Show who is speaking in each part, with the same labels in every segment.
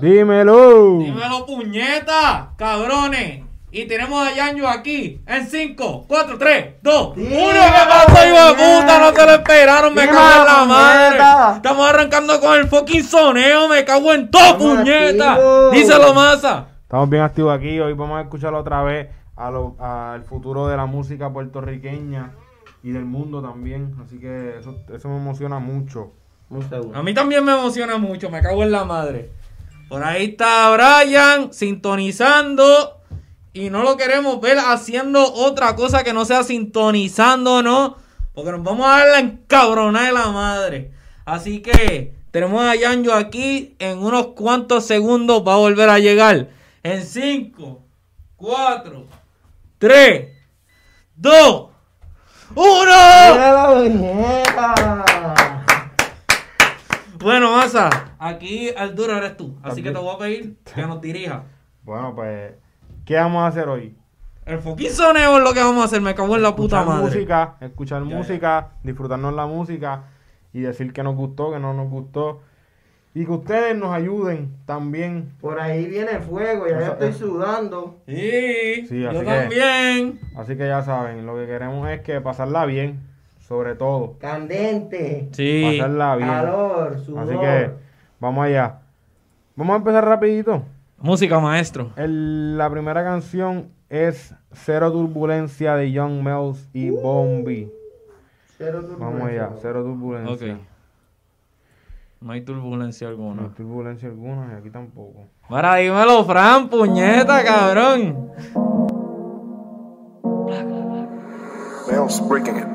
Speaker 1: Dímelo.
Speaker 2: Dímelo, puñeta, cabrones. Y tenemos a Yanjo aquí en 5, 4, 3, 2, 1. ¿Qué pasó, hijo de puta? No se lo esperaron, me cago en la madre.
Speaker 3: puñeta.
Speaker 2: Estamos arrancando con el fucking soneo, me cago en todo,
Speaker 3: Estamos
Speaker 2: puñeta.
Speaker 3: activos.
Speaker 2: Díselo, masa.
Speaker 1: Estamos bien activos aquí. Hoy vamos a escuchar otra vez a lo- al futuro de la música puertorriqueña y del mundo también. Así que eso, eso me emociona mucho.
Speaker 3: Un segundo.
Speaker 2: A mí también me emociona mucho, me cago en la madre. Por ahí está Brian sintonizando. Y no lo queremos ver haciendo otra cosa que no sea sintonizando, ¿no? Porque nos vamos a dar la encabronada de la madre. Así que tenemos a Yanjo aquí. En unos cuantos segundos va a volver a llegar. En 5, 4, 3, 2, 1. Bueno, Masa, aquí al duro eres tú. Así que te voy a pedir que nos dirija.
Speaker 1: Bueno, pues, ¿qué vamos a hacer hoy?
Speaker 2: El fucking soneo es lo que vamos a hacer. Me cago en la puta
Speaker 1: escuchar
Speaker 2: madre.
Speaker 1: música, escuchar
Speaker 2: Ya, ya.
Speaker 1: música, disfrutarnos la música y decir que nos gustó, que no nos gustó. Y que ustedes nos ayuden también.
Speaker 3: Por ahí viene fuego, ya yo
Speaker 1: Eso-
Speaker 3: estoy sudando.
Speaker 2: Sí,
Speaker 1: Sí,
Speaker 2: yo
Speaker 1: así que-
Speaker 2: también.
Speaker 1: Así que ya saben, lo que queremos es que pasarla bien, sobre todo.
Speaker 3: Candente.
Speaker 2: Sí.
Speaker 1: Pasarla bien.
Speaker 3: Calor, sudor.
Speaker 1: Así que vamos allá. Vamos a empezar rapidito.
Speaker 2: Música, maestro.
Speaker 1: El- la primera canción es Cero Turbulencia de Young Mel's y Bombi.
Speaker 3: Cero turbulencia.
Speaker 1: Vamos allá, Cero Turbulencia.
Speaker 2: Ok. No hay turbulencia
Speaker 1: No
Speaker 2: alguna.
Speaker 1: hay turbulencia alguna y aquí tampoco.
Speaker 2: Para, dímelo, Fran, puñeta, cabrón.
Speaker 4: Mel's breaking it.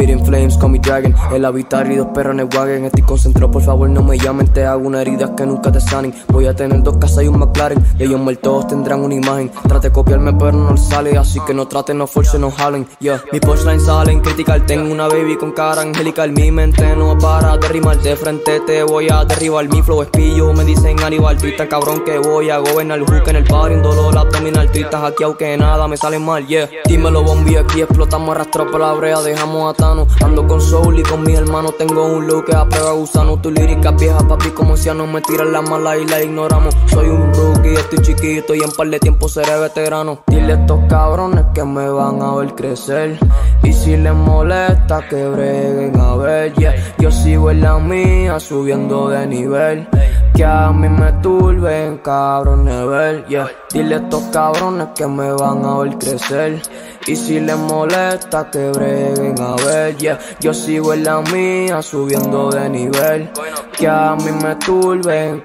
Speaker 5: Spitting flames con mi dragon. El habitar y dos perros en el wagon. Estoy concentrado, por favor no me llamen. Te hago una herida que nunca te sanen. Voy a tener dos casas y un McLaren. Y ellos muertos tendrán una imagen. Trate de copiarme pero no les sale. Así que no traten, no forcen, no jalen. Yeah, mis punchlines salen critical. Tengo una baby con cara angelical. Mi mente no para de rimar. De frente te voy a derribar. Mi flow es pillo, me dicen Aníbal. Tú estás cabrón que voy a gobernar. Hook en el bar, un dolor abdominal. Tú estás aquí aunque nada me sale mal, yeah. Dímelo bombi, aquí explotamos. Arrastrado por la brea Dejamos a Ando con Soul y con mi hermano. Tengo un look que a prueba gusano. Tu lírica vieja papi como si no me tiran la mala y la ignoramos. Soy un rookie, estoy chiquito y en par de tiempo seré veterano. Dile a estos cabrones que me van a ver crecer. Y si les molesta que breguen a ver, yeah. Yo sigo en la mía subiendo de nivel. Que a mí me turben, cabrones, ver, yeah. Dile a estos cabrones que me van a ver crecer. Y si les molesta, que breguen a ver, yeah. Yo sigo en la mía, subiendo de nivel. Que a mí me turben,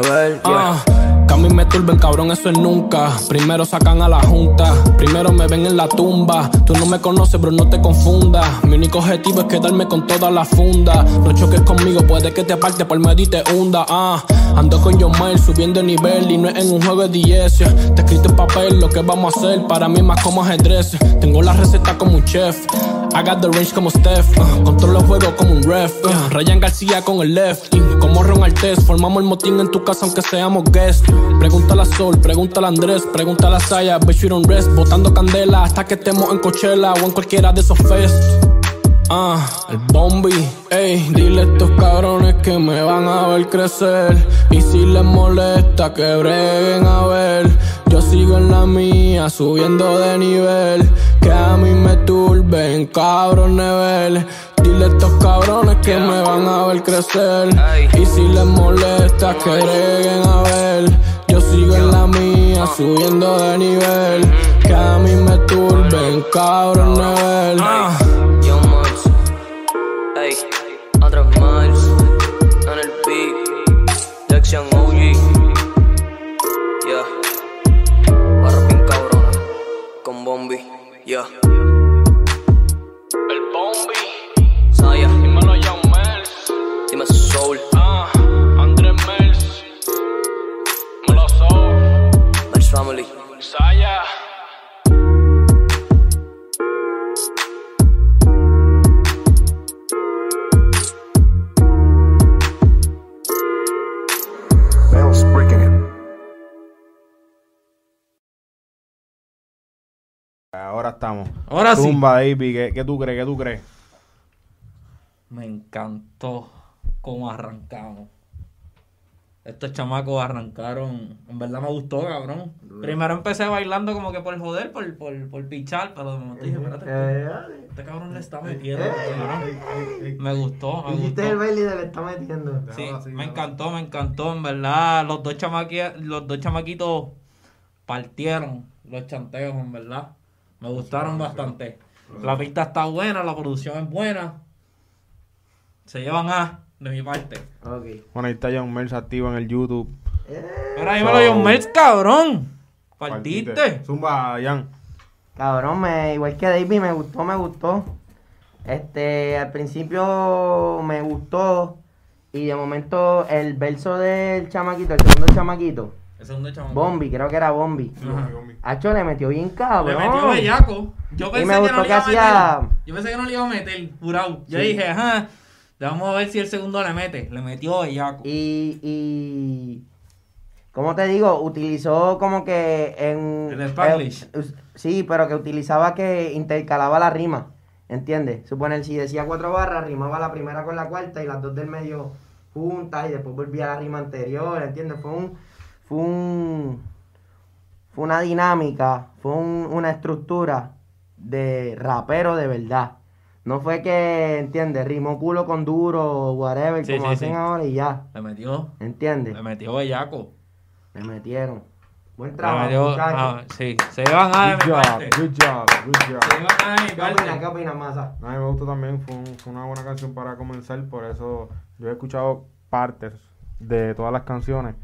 Speaker 5: ver, yeah.
Speaker 6: Ah, a mí me turben, cabrón, eso es nunca. Primero sacan a la junta, primero me ven en la tumba. Tú no me conoces, bro, no te confundas. Mi único objetivo es quedarme con toda la funda. No choques conmigo, puede que te aparte por medio y te hunda. Ah, ando con John Mayer subiendo el nivel y no es en un juego de 10. Te escrito en papel lo que vamos a hacer. Para mí, más como ajedrez. Tengo la receta como un chef. I the range como Steph. Uh, controlo el juego como un ref. Uh, Ryan García con el left. Como Ron Artes, formamos el motín en tu casa aunque seamos guests. Pregúntale a Sol, pregúntale a Andrés, pregúntale a Saya, bitch we don't rest. Botando candela hasta que estemos en Coachella o en cualquiera de esos fests. Ah, el bombi, ey, dile a estos cabrones que me van a ver crecer. Y si les molesta, que breguen a ver. Yo sigo en la mía, subiendo de nivel. Que a mí me turben, cabrones, ver. Dile a estos cabrones que me van a ver crecer. Y si les molesta, que breguen a ver. Yo sigo en la mía, subiendo de nivel. Que a mí me turben, cabrones, ver. Ah.
Speaker 5: Young Miles, ey, Andrés Miles, en el beat, Lexian OG, yeah, barra bien cabrona, con Bombi, yeah.
Speaker 1: Ahora estamos.
Speaker 2: Ahora sí.
Speaker 1: David, ¿qué, qué tú crees? ¿Qué tú crees?
Speaker 2: Me encantó cómo arrancamos. Estos chamacos arrancaron. En verdad me gustó, cabrón. Primero empecé bailando como que por joder, por, por, por pichar, pero de momento dije, espérate,
Speaker 3: Eh,
Speaker 2: este, este cabrón le está metiendo.
Speaker 3: eh,
Speaker 2: cabrón. Me gustó, me gustó.
Speaker 3: el baile le está metiendo.
Speaker 2: Sí, me encantó, me encantó, en verdad. Los dos, los dos chamaquitos partieron los chanteos, en verdad. Me gustaron bastante. La pista está buena, la producción es buena. Se llevan A de mi parte.
Speaker 3: Ok.
Speaker 1: Bueno, ahí está John Mers activo en el YouTube.
Speaker 3: Eh,
Speaker 2: Pero ahí me lo dio Merz, cabrón. Partiste.
Speaker 1: Zumba, Jan.
Speaker 3: Cabrón, me, igual que David, me gustó, me gustó. Este, al principio me gustó. Y de momento el verso del chamaquito, el segundo chamaquito,
Speaker 2: El segundo chamaco.
Speaker 3: Bombi, creo que era Bombi.
Speaker 2: Ajá.
Speaker 3: Hacho le metió bien
Speaker 2: Le
Speaker 3: cabrón.
Speaker 2: metió bellaco. Yo
Speaker 3: Y
Speaker 2: pensé
Speaker 3: me
Speaker 2: que
Speaker 3: gustó
Speaker 2: no le iba a
Speaker 3: que hacía-
Speaker 2: meter. Yo pensé que no le iba a meter, jurado. Yo dije, ajá. Vamos a ver si el segundo le mete. Le metió bellaco.
Speaker 3: Y, y ¿cómo te digo? Utilizó como que en...
Speaker 2: El Spanglish.
Speaker 3: us- sí, pero que utilizaba que intercalaba la rima, ¿entiendes? Suponer, si decía cuatro barras, rimaba la primera con la cuarta y las dos del medio juntas y después volvía a la rima anterior, ¿entiendes? Fue un... Fue un... Fue una dinámica, fue un- una estructura de rapero de verdad. No fue que, ¿entiendes? Rimó culo con duro o whatever,
Speaker 2: Sí,
Speaker 3: como
Speaker 2: sí,
Speaker 3: hacen
Speaker 2: sí.
Speaker 3: ahora y ya.
Speaker 2: Le metió.
Speaker 3: ¿Entiendes?
Speaker 2: Le metió bellaco.
Speaker 3: Me metieron. Buen
Speaker 2: Le
Speaker 3: trabajo,
Speaker 2: metió.
Speaker 3: muchachos.
Speaker 2: ah, sí. Se llevan A
Speaker 1: Good job,
Speaker 2: parte.
Speaker 1: good job, good job.
Speaker 2: Se llevan A
Speaker 3: ¿Qué opinas? ¿Qué opinas, Masa?
Speaker 1: A mí me gustó también, fue, un- fue una buena canción para comenzar, por eso yo he escuchado partes de todas las canciones,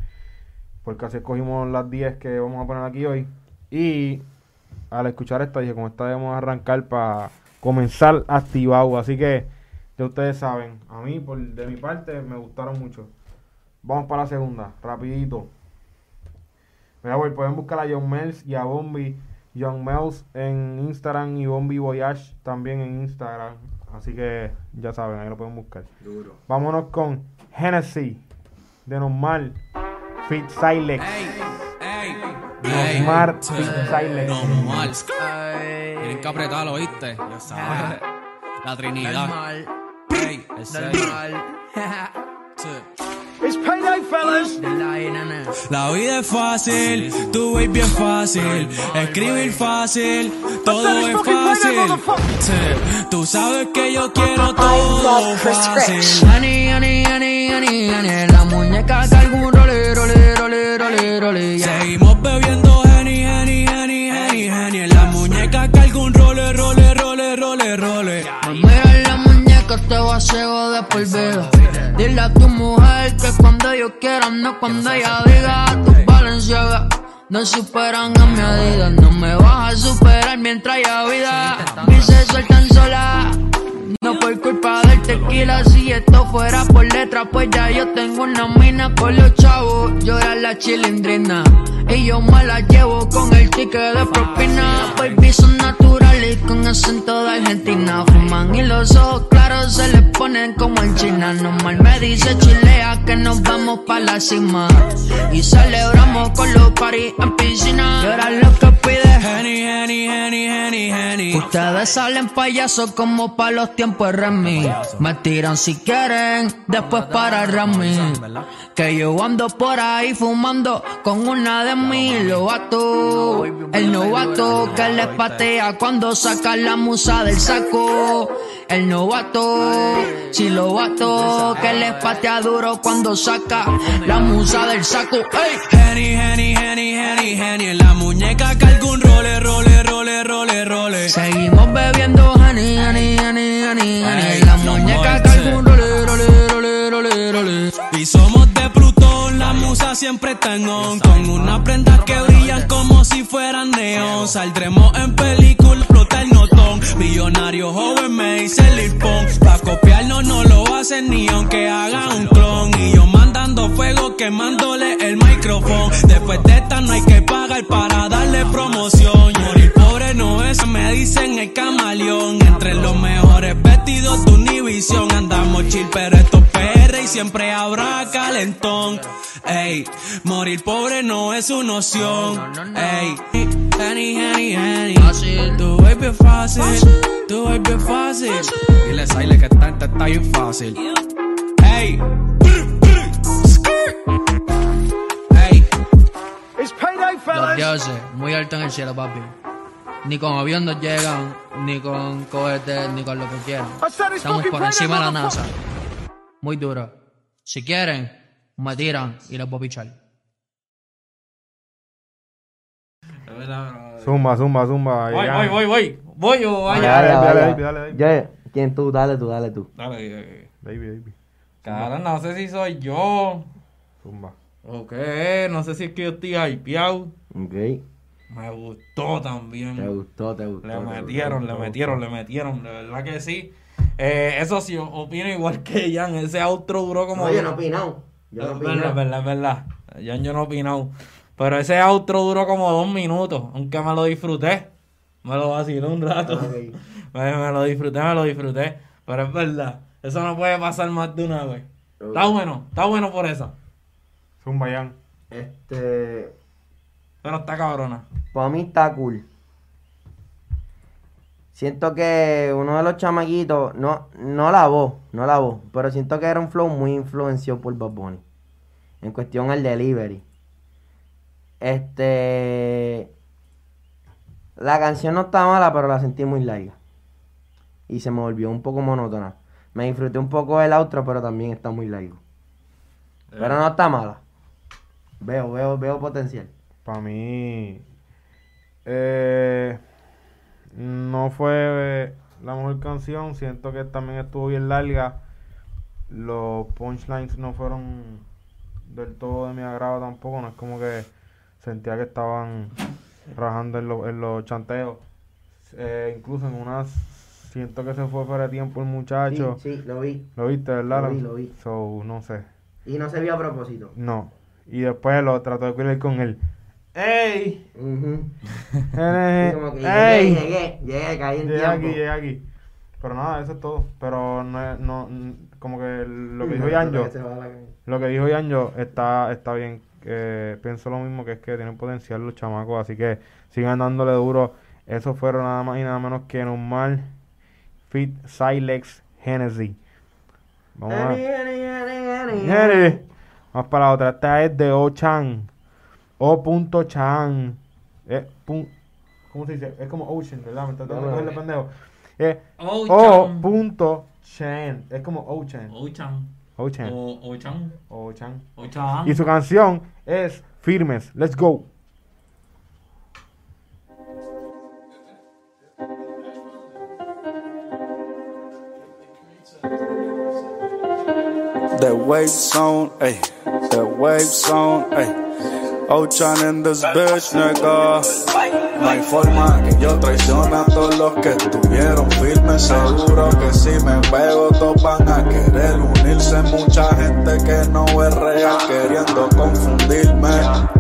Speaker 1: porque así escogimos las 10 que vamos a poner aquí hoy. Y al escuchar esta dije, con esta debemos arrancar para comenzar activado, así que ya ustedes saben, a mí por de mi parte me gustaron mucho. Vamos para la segunda, rapidito. Mira, voy, pueden buscar a John Mels y a Bombi. John Mels en Instagram y Bombi Voyage también en Instagram. Así que ya saben, ahí lo pueden buscar. Vámonos con Hennessy de Normal Fit Silent. Normal Fit.
Speaker 6: Normal. Tienen que apretarlo, ¿viste? Ya sabes. La Trinidad. Ey, ese. Sí. La vida es fácil, tu baby es fácil, escribir fácil, todo es fácil. Sí. Tú sabes que yo quiero todo fácil.
Speaker 7: Honey, honey, honey, honey, honey, yeah.
Speaker 6: Seguimos bebiendo Henny, Henny, Henny, Henny, Henny. En la muñeca carga un role, role, role, role, role.
Speaker 7: Mira la muñeca te va a ciego de por vida. Dile a tu mujer que cuando yo quiera, no cuando ella diga tu Valenciaga. No superan a mi Adidas, no me vas a superar mientras haya vida. Mis se sueltan sola. No por culpa del tequila, si esto fuera por letra, pues ya yo tengo una mina con los chavos. Llora la chilindrina y yo me la llevo con el ticket de propina. Baby son naturales con acento de Argentina. Fuman y los ojos claros se les ponen como en China. Normal me dice chilea que nos vamos pa' la cima. Y celebramos con los paris en piscina. Y ahora lo que pide
Speaker 6: Henny, Henny, Henny, Henny, Henny.
Speaker 7: Ustedes salen payasos como pa' los tiempos de Remy. Me tiran si quieren, después para Remy. Que yo ando por ahí fumando con una de mis lobatos. El novato que les patea cuando saca la musa del saco. El novato, si lobato que les patea duro cuando saca la musa del saco. ¡Ey!
Speaker 6: Henny, Henny, Henny, Henny, Henny. En la muñeca carga un role, role, role, role, role.
Speaker 7: Seguimos bebiendo honey, honey,
Speaker 6: Y somos de Plutón, la musa siempre está en on. Con unas prendas que brillan como si fueran neón. Saldremos en película, explota el notón. Millonario joven me dice Pump. Pa' copiarnos no lo hacen ni aunque haga un clon. Y yo mandando fuego, quemándole el micrófono. Después de esta no hay que pagar para darle promoción. Morir pobre no es, me dicen el camaleón. Entre los mejores vestidos de Univision andamos chill, pero esto es siempre habrá calentón. Ey, morir pobre no es una opción. Ey, Henny, Henny, Henny.
Speaker 8: Tu baby es fácil, tu baby es fácil. Dile a que gente está bien fácil. Ey. Ey.
Speaker 7: Los dioses, muy alto en el cielo, papi. Ni con avión nos llegan, ni con cohetes, ni con lo que quieran. Estamos por encima de la NASA. Muy duro. Si quieren, me tiran y los voy a pichar.
Speaker 1: Zumba, zumba, zumba.
Speaker 2: Voy,
Speaker 1: ya.
Speaker 2: voy, voy, voy. Voy o
Speaker 1: Dale,
Speaker 2: vaya.
Speaker 1: dale, dale, dale, dale.
Speaker 3: Ya, ¿Quién tú? Dale tú, dale tú.
Speaker 2: Dale, eh,
Speaker 1: Baby, baby.
Speaker 2: cara, no sé si soy yo.
Speaker 1: Zumba.
Speaker 2: O qué, no sé si es que yo estoy hypeado.
Speaker 3: Ok.
Speaker 2: Me gustó también.
Speaker 3: Te gustó, te gustó.
Speaker 2: Le
Speaker 3: te
Speaker 2: metieron,
Speaker 3: gustó.
Speaker 2: le metieron, le metieron, de verdad que sí. Eh, eso sí, opino igual que Jan, ese outro duró como...
Speaker 3: No, yo no he opinado. Yo no he
Speaker 2: es verdad, es
Speaker 3: opinado.
Speaker 2: verdad, es verdad. Jan yo no he opinado. Pero ese outro duró como dos minutos, aunque me lo disfruté. Me lo vacilé un rato.
Speaker 3: Ok.
Speaker 2: Me, me lo disfruté, me lo disfruté. Pero es verdad, eso no puede pasar más de una vez. Está bueno, está bueno por eso.
Speaker 1: Zumba, Jan.
Speaker 3: Este.
Speaker 2: Pero está cabrona.
Speaker 3: Para mí está cool. Siento que uno de los chamaquitos, no, no la voz, no la voz, pero siento que era un flow muy influenciado por Bad Bunny. En cuestión al delivery. Este. La canción no está mala, pero la sentí muy larga. Y se me volvió un poco monótona. Me disfruté un poco del outro, pero también está muy largo. Pero no está mala. Veo, veo, veo potencial.
Speaker 1: Para mí, eh, no fue eh, la mejor canción. Siento que también estuvo bien larga. Los punchlines no fueron del todo de mi agrado tampoco. No es como que sentía que estaban rajando en, los- en los chanteos. Eh, incluso en unas, siento que se fue fuera de tiempo el muchacho.
Speaker 3: Sí, sí, lo vi.
Speaker 1: Lo viste, ¿verdad?
Speaker 3: Lo vi, lo vi.
Speaker 1: So, no sé.
Speaker 3: Y no se vio a propósito.
Speaker 1: No. Y después lo trató de cuidar con él. ¡Ey!
Speaker 3: Llegué, llegué, llegué, caí en
Speaker 1: Llegué
Speaker 3: tiempo.
Speaker 1: aquí, llegué aquí. Pero nada, eso es todo. Pero no, es- no como que lo que dijo Yanjo, lo que dijo Yanjo está, está bien. Eh, pienso lo mismo que es que tienen potencial los chamacos, así que sigan dándole duro. Eso fueron nada más y nada menos que normal Fit Silex Genesis. Vamos a. Vamos para la otra. Esta es de O-Chan. O.Chan. Eh, pun- ¿Cómo se dice? Es como Ocean, ¿verdad? Me está tratando de pendejo. Eh,
Speaker 2: O-Chan.
Speaker 1: O.Chan. Es como O-Chan.
Speaker 2: Ochan.
Speaker 1: O-Chan.
Speaker 2: O- Ochan.
Speaker 1: O-Chan.
Speaker 2: Ochan.
Speaker 1: Y su canción es Firmes. Let's go.
Speaker 9: The wave zone, ey. The wave zone, ey. Ocean in this bitch, nigga. No hay forma que yo traicione a todos los que estuvieron firmes. Seguro que si me pego, todos van a querer unirse. Mucha gente que no es real queriendo confundirme.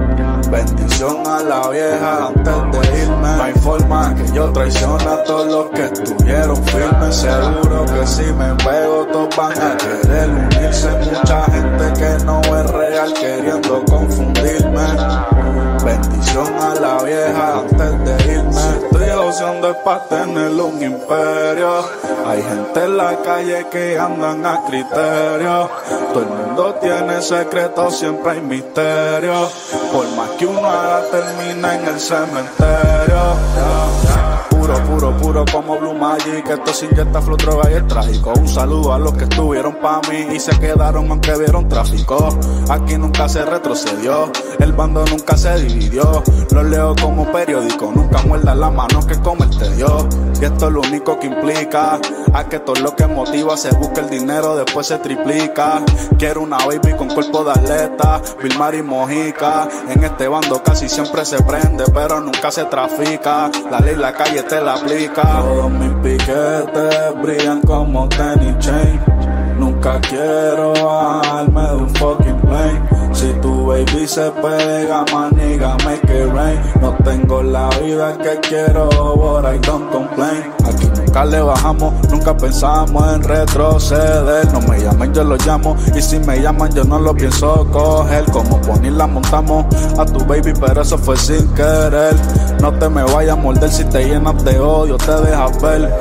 Speaker 9: Bendición a la vieja antes de irme. No hay forma que yo traicione a todos los que estuvieron firmes. Seguro que si me pego, todos van a querer unirse. Mucha gente que no es real queriendo confundirme. Bendición a la vieja antes de irme. Estoy joseando es para tener un imperio. Hay gente en la calle que andan a criterio. Todo el mundo tiene secretos, siempre hay misterio. Por más que uno haga, termina en el cementerio. Puro, puro, puro como Blue Magic. Esto se inyecta flow, droga y es trágico. Un saludo a los que estuvieron pa' mí y se quedaron aunque vieron tráfico. Aquí nunca se retrocedió, el bando nunca se dividió. Lo leo como periódico, nunca muerda la mano que come el te dio. Y esto es lo único que implica a que todo lo que motiva se busca el dinero, después se triplica. Quiero una baby con cuerpo de atleta, Vilmar y Mojica. En este bando casi siempre se prende, pero nunca se trafica. La ley, la calle te la. Todos mis piquetes brillan como tenis chain. Nunca quiero bajarme de un fucking plane. Si tu baby se pega, maniga, make it rain. No tengo la vida que quiero, but I don't complain. Nunca le bajamos, nunca pensamos en retroceder. No me llamen, yo lo llamo, y si me llaman, yo no lo pienso coger. Como poner la montamos a tu baby, pero eso fue sin querer. No te me vayas a morder si te llenas de odio, te dejas ver.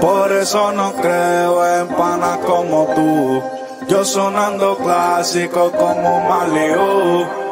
Speaker 9: Por eso no creo en panas como tú. Yo sonando clásico como Malibu.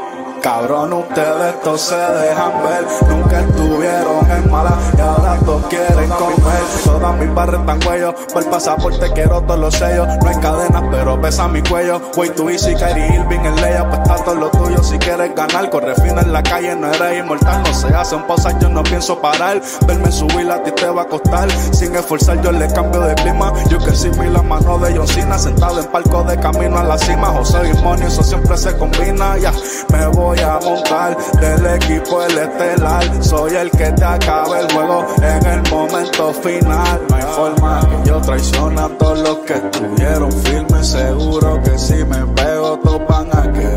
Speaker 9: Cabrón, ustedes todos se dejan ver. Nunca estuvieron en mala y ahora todos quieren comer. Todas mis barras están cuello. Por pasaporte quiero todos los sellos. No hay cadenas, pero pesa mi cuello. Way to easy, Kyrie Irving en leya. Pues todo lo tuyo si quieres ganar. Corre fino en la calle, no eres inmortal. No se hacen pausas, yo no pienso parar. Verme subir a ti te va a costar. Sin esforzar, yo le cambio de clima. Yo que vi la mano de John Cena. Sentado en palco de camino a la cima. José y Money, eso siempre se combina. Ya me voy a montar del equipo el estelar. Soy el que te acaba el juego en el momento final. No hay forma que yo traicione a todos los que estuvieron firmes. Seguro que si me pego, todos van a querer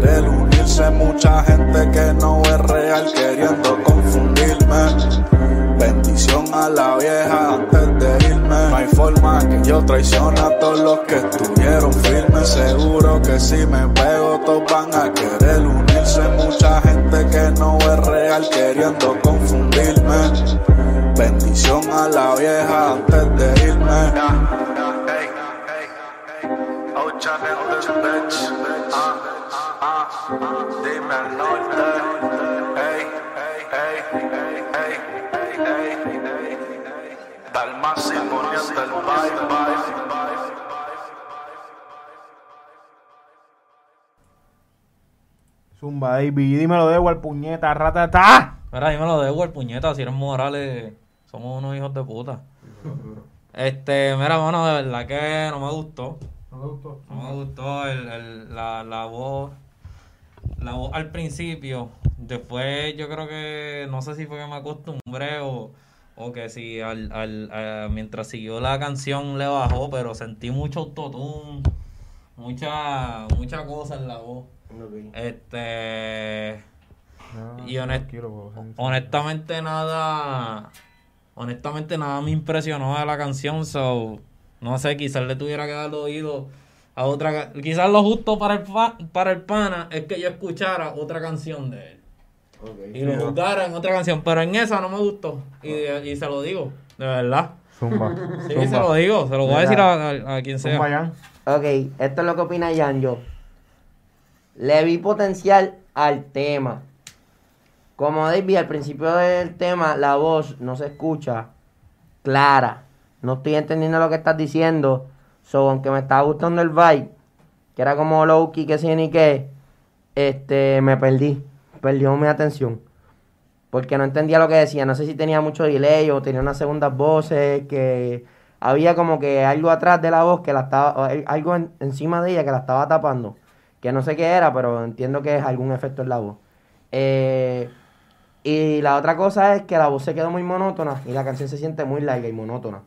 Speaker 9: Mucha gente que no es real queriendo confundirme. Bendición a la vieja antes de irme. No hay forma que yo traicione a todos los que estuvieron firmes. Seguro que si me pego, todos van a querer unirse. Mucha gente que no es real queriendo confundirme. Bendición a la vieja antes de irme. Dime el norte, ey, ey, ey, ey, el bye.
Speaker 1: Zumba, baby. Dímelo de al puñeta, ratata.
Speaker 2: Mira, dímelo de el puñeta, si eres Morales, somos unos hijos de puta. Este, mira, bueno, de verdad que no me gustó.
Speaker 1: ¿No te gustó?
Speaker 2: No me gustó el, el- la, la voz. La voz al principio. Después yo creo que. No sé si fue que me acostumbré o, o que si al, al, a- mientras siguió la canción le bajó, pero sentí mucho autotune. Mucha, mucha cosa en la voz. Este.
Speaker 1: No,
Speaker 2: Y honest-
Speaker 1: ser-
Speaker 2: honestamente nada honestamente nada me impresionó de la canción so no sé quizás le tuviera que dar oído a otra quizás lo justo para el fa- para el pana es que yo escuchara otra canción de él y lo juzgara en otra canción pero en esa no me gustó y, y se lo digo de verdad
Speaker 1: Zumba.
Speaker 2: sí
Speaker 1: Zumba.
Speaker 2: se lo digo se lo voy a decir a, a- a quien sea
Speaker 1: Zumba, Jan.
Speaker 3: Ok, esto es lo que opina Yanjo. Le vi potencial al tema. Como David, al principio del tema, la voz no se escucha clara. No estoy entendiendo lo que estás diciendo. So, aunque me estaba gustando el vibe, que era como Loki, que sí ni qué, este, me perdí. Perdió mi atención. Porque no entendía lo que decía. No sé si tenía mucho delay o tenía unas segundas voces que había como que algo atrás de la voz que la estaba, algo en- encima de ella que la estaba tapando. Que no sé qué era, pero entiendo que es algún efecto en la voz. Eh, y la otra cosa es que la voz se quedó muy monótona y la canción se siente muy larga y monótona.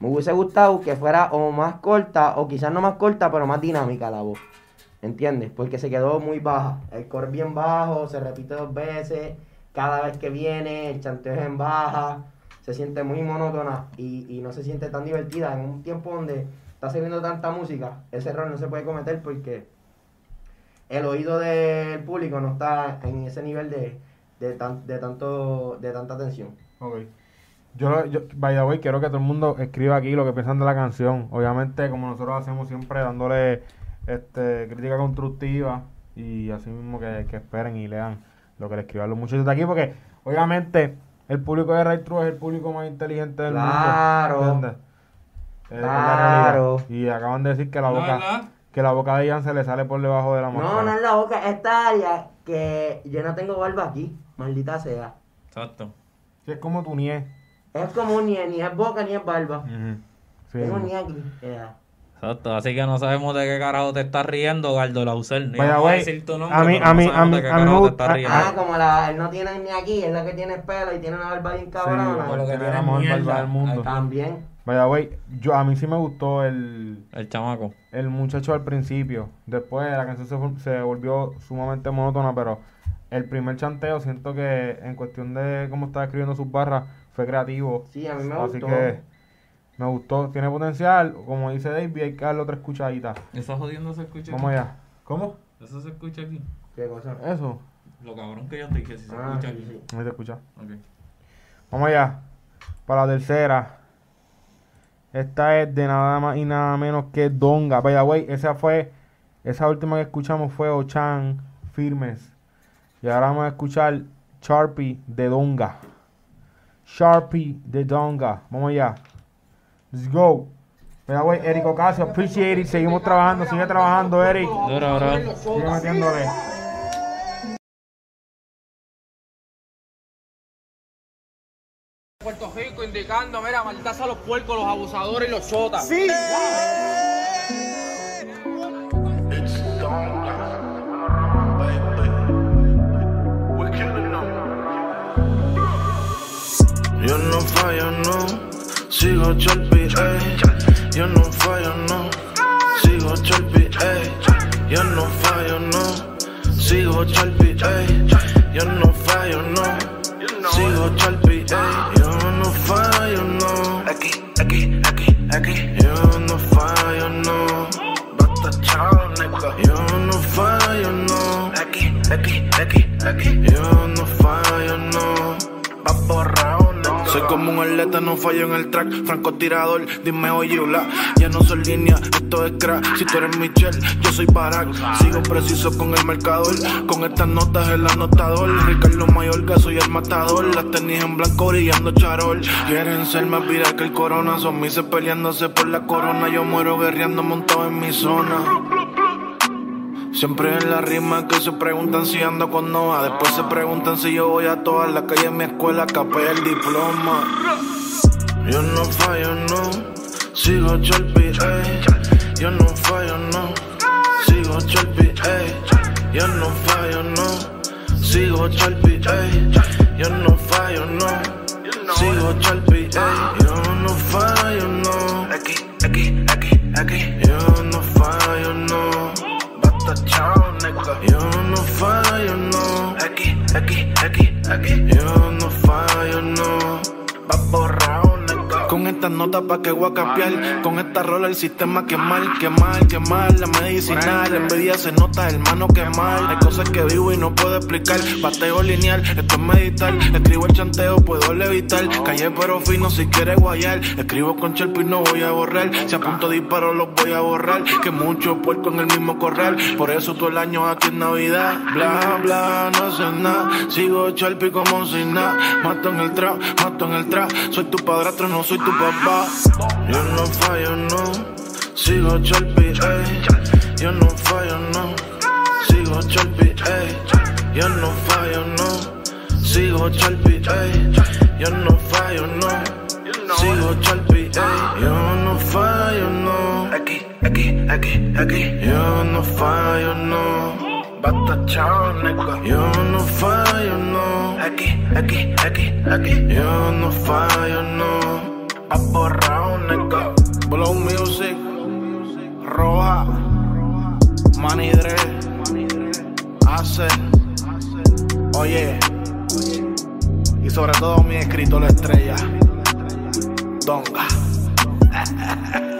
Speaker 3: Me hubiese gustado que fuera o más corta, o quizás no más corta, pero más dinámica la voz. ¿Entiendes? Porque se quedó muy baja. El core bien bajo, se repite dos veces. Cada vez que viene, el chanteo es en baja. Se siente muy monótona y, y no se siente tan divertida. En un tiempo donde está saliendo tanta música, ese error no se puede cometer porque el oído del público no está en ese nivel de, de, tan- de tanto, de tanta atención.
Speaker 1: Ok. Yo, yo, by the way, quiero que todo el mundo escriba aquí lo que piensan de la canción. Obviamente, como nosotros hacemos siempre, dándole este, crítica constructiva y así mismo que, que esperen y lean lo que le escriban los muchachos de aquí, porque obviamente el público de Ray True es el público más inteligente del
Speaker 3: Claro.
Speaker 1: mundo.
Speaker 3: Claro.
Speaker 1: Y acaban de decir que la
Speaker 2: ¿No,
Speaker 1: boca que la boca de Ian se le sale por debajo de la
Speaker 3: No,
Speaker 1: máscara.
Speaker 3: no es la boca, esta área que yo no tengo barba aquí, maldita sea.
Speaker 2: exacto
Speaker 1: Sí, es como tu nie.
Speaker 3: Es como ni, ni es boca ni es barba.
Speaker 1: Ujú. Sí.
Speaker 3: Tengo ni aquí. Yeah.
Speaker 2: Exacto, así que no sabemos de qué carajo te estás riendo, Gardo. Ni
Speaker 1: Vaya,
Speaker 2: vamos a
Speaker 1: güey,
Speaker 2: decir tu nombre,
Speaker 1: a mí- a
Speaker 2: no
Speaker 1: mí-
Speaker 2: sabemos
Speaker 1: a mí- a mí me gusta-.
Speaker 3: Ah, como la, él no tiene ni aquí, es la que tiene pelo y tiene una barba bien cabrona.
Speaker 1: Sí,
Speaker 2: Por lo que
Speaker 1: tiene la mejor barba del mundo.
Speaker 3: También.
Speaker 1: By the way, yo, a mí sí me gustó el,
Speaker 2: El chamaco.
Speaker 1: el muchacho al principio. Después la canción se, se volvió sumamente monótona, pero el primer chanteo siento que en cuestión de cómo estaba escribiendo sus barras fue creativo.
Speaker 3: Sí, a mí me
Speaker 1: Así
Speaker 3: gustó.
Speaker 1: que me gustó, tiene potencial. Como dice David, hay que darle otra escuchadita.
Speaker 2: Esa jodiendo se escucha
Speaker 1: Vamos
Speaker 2: aquí.
Speaker 1: allá. ¿Cómo?
Speaker 2: Eso se escucha aquí.
Speaker 3: ¿Qué cosa?
Speaker 1: Eso.
Speaker 2: Lo cabrón que yo te dije, si se
Speaker 3: Ah,
Speaker 2: escucha
Speaker 3: sí,
Speaker 2: aquí.
Speaker 3: sí.
Speaker 1: Se escucha.
Speaker 2: Ok.
Speaker 1: Vamos allá. Para la tercera. Esta es de nada más y nada menos que Donga. By the way, esa fue. Esa última que escuchamos fue Ochan Firmes. Y ahora vamos a escuchar Sharpie de Donga. Sharpie de Donga. Vamos allá. Let's go. The way, Eric Ocasio, appreciate it. Seguimos trabajando, sigue trabajando, Eric.
Speaker 2: Dura, bro.
Speaker 1: Sigue metiéndole.
Speaker 10: Puerto Rico indicando, mira, malditas a los puercos, los abusadores y los chotas.
Speaker 1: Sí.
Speaker 11: Yo no fallo, no. Sigo cholpi, ey. Yo no fallo, no. Sigo cholpi, ey. Yo no fallo, no. Sigo cholpi, ey. Yo no fallo, no. Sigo cholpi, ey. Yo no fallo, no. Aquí, aquí, aquí, aquí. Yo no fallo, no. Basta chao, nigga. Yo no fallo, no. Aquí, aquí, aquí, aquí. Yo no fallo, no. Va borrado. Soy como un atleta, no fallo en el track. Francotirador, dime oye, hola. Ya no soy línea, esto es crack. Si tú eres Michelle, yo soy Barack. Sigo preciso con el marcador. Con estas notas el anotador. Ricardo Mayorga, soy el matador. Las tenis en blanco brillando charol. Quieren ser más viral que el corona. Son mises peleándose por la corona. Yo muero guerreando montado en mi zona. Siempre en la rima que se preguntan si ando con Noah. Después se preguntan si yo voy a todas las calles en mi escuela, capé el diploma. Yo no fallo, no. Sigo cholpi, ey. Yo no fallo, no. Sigo cholpi, ey. Yo no fallo, no. Sigo cholpi, ey. Yo no fallo, no. Sigo cholpi, ey. Yo no fallo, no. Aquí, aquí, aquí, aquí. Yo no fallo, no. Basta chao, nigga. Yo no fallo, no. Aquí, aquí, aquí, aquí. Yo no fallo, no. Va borrado. Con estas notas pa' que voy a cambiar. Con esta rola el sistema que mal, que mal, que mal. La medicinal, la envidia se nota, hermano, que mal. Hay cosas que vivo y no puedo explicar. Bateo lineal, esto es meditar. Escribo el chanteo, puedo levitar. Calle pero fino si quieres guayar. Escribo con chelpo y no voy a borrar. Si apunto disparo, los voy a borrar. Que mucho puerco en el mismo corral. Por eso todo el año aquí en Navidad. Bla, bla, no sé nada. Sigo chelpi como si nada. Mato en el trap, mato en el trap. Soy tu padrastro, no soy tu papá. Yo no fallo, no. Sigo chelpi, ey. Yo no fallo, no. Sigo chelpi, ey. Yo no fallo, no. Sigo chelpi, ey. Yo no fallo, no. Sigo chelpi, ey. Yo no fallo, no. Aquí, aquí, aquí, aquí. Yo no fallo, no. Basta chao, nigga. Yo no fallo, no. Aquí, aquí, aquí, aquí. Yo no fallo, no. Va borrado, nigga. Blow music. Roja. Manidre. Hace. Oye. Y sobre todo mi escritor estrella. Donga.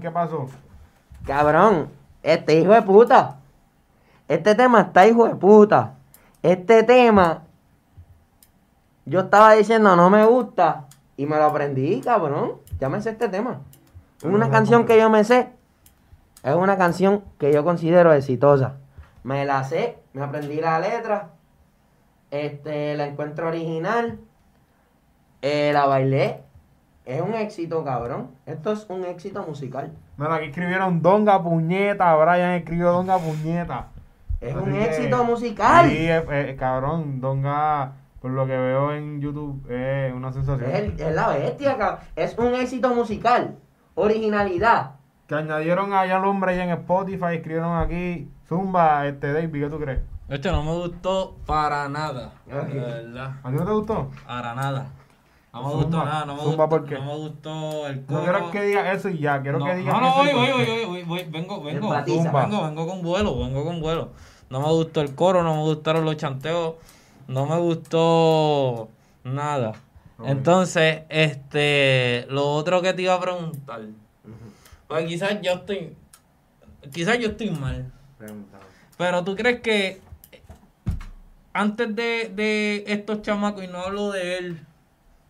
Speaker 1: ¿qué pasó?
Speaker 3: Cabrón, este hijo de puta. Este tema está hijo de puta. Este tema, yo estaba diciendo no me gusta y me lo aprendí, cabrón. Ya me sé este tema. Es una canción que yo me sé. Es una canción que yo considero exitosa. Me la sé, me aprendí la letra. Este, la encuentro original. eh, la bailé. Es un éxito, cabrón. Esto es un éxito musical.
Speaker 1: Mira, aquí escribieron Donga Puñeta. Brian escribió Donga Puñeta.
Speaker 3: Es
Speaker 1: Así
Speaker 3: un
Speaker 1: que-
Speaker 3: éxito musical.
Speaker 1: Sí, eh, eh, cabrón. Donga, por lo que veo en YouTube, es una sensación.
Speaker 3: Es, el- es la bestia, cabrón. Es un éxito musical. Originalidad.
Speaker 1: Que añadieron allá al hombre y en Spotify escribieron aquí Zumba, este David, ¿qué tú crees?
Speaker 2: Hecho, no me gustó para nada.
Speaker 3: Ok.
Speaker 2: De verdad.
Speaker 1: ¿A ti no te gustó?
Speaker 2: Para nada. No me
Speaker 1: Zumba.
Speaker 2: gustó nada. No me
Speaker 1: Zumba,
Speaker 2: gustó,
Speaker 1: ¿por qué?
Speaker 2: No me gustó el
Speaker 1: No
Speaker 2: coro.
Speaker 1: quiero que digas eso y ya, quiero
Speaker 2: no,
Speaker 1: que digas
Speaker 2: no, no, voy, voy, voy, voy, vengo, vengo.
Speaker 1: Zumba.
Speaker 2: Vengo, vengo con vuelo, vengo con vuelo. No me gustó el coro, no me gustaron los chanteos, no me gustó nada. Entonces, este, lo otro que te iba a preguntar, pues quizás yo estoy, quizás yo estoy mal, pero tú crees que antes de, de estos chamacos, y no hablo de él,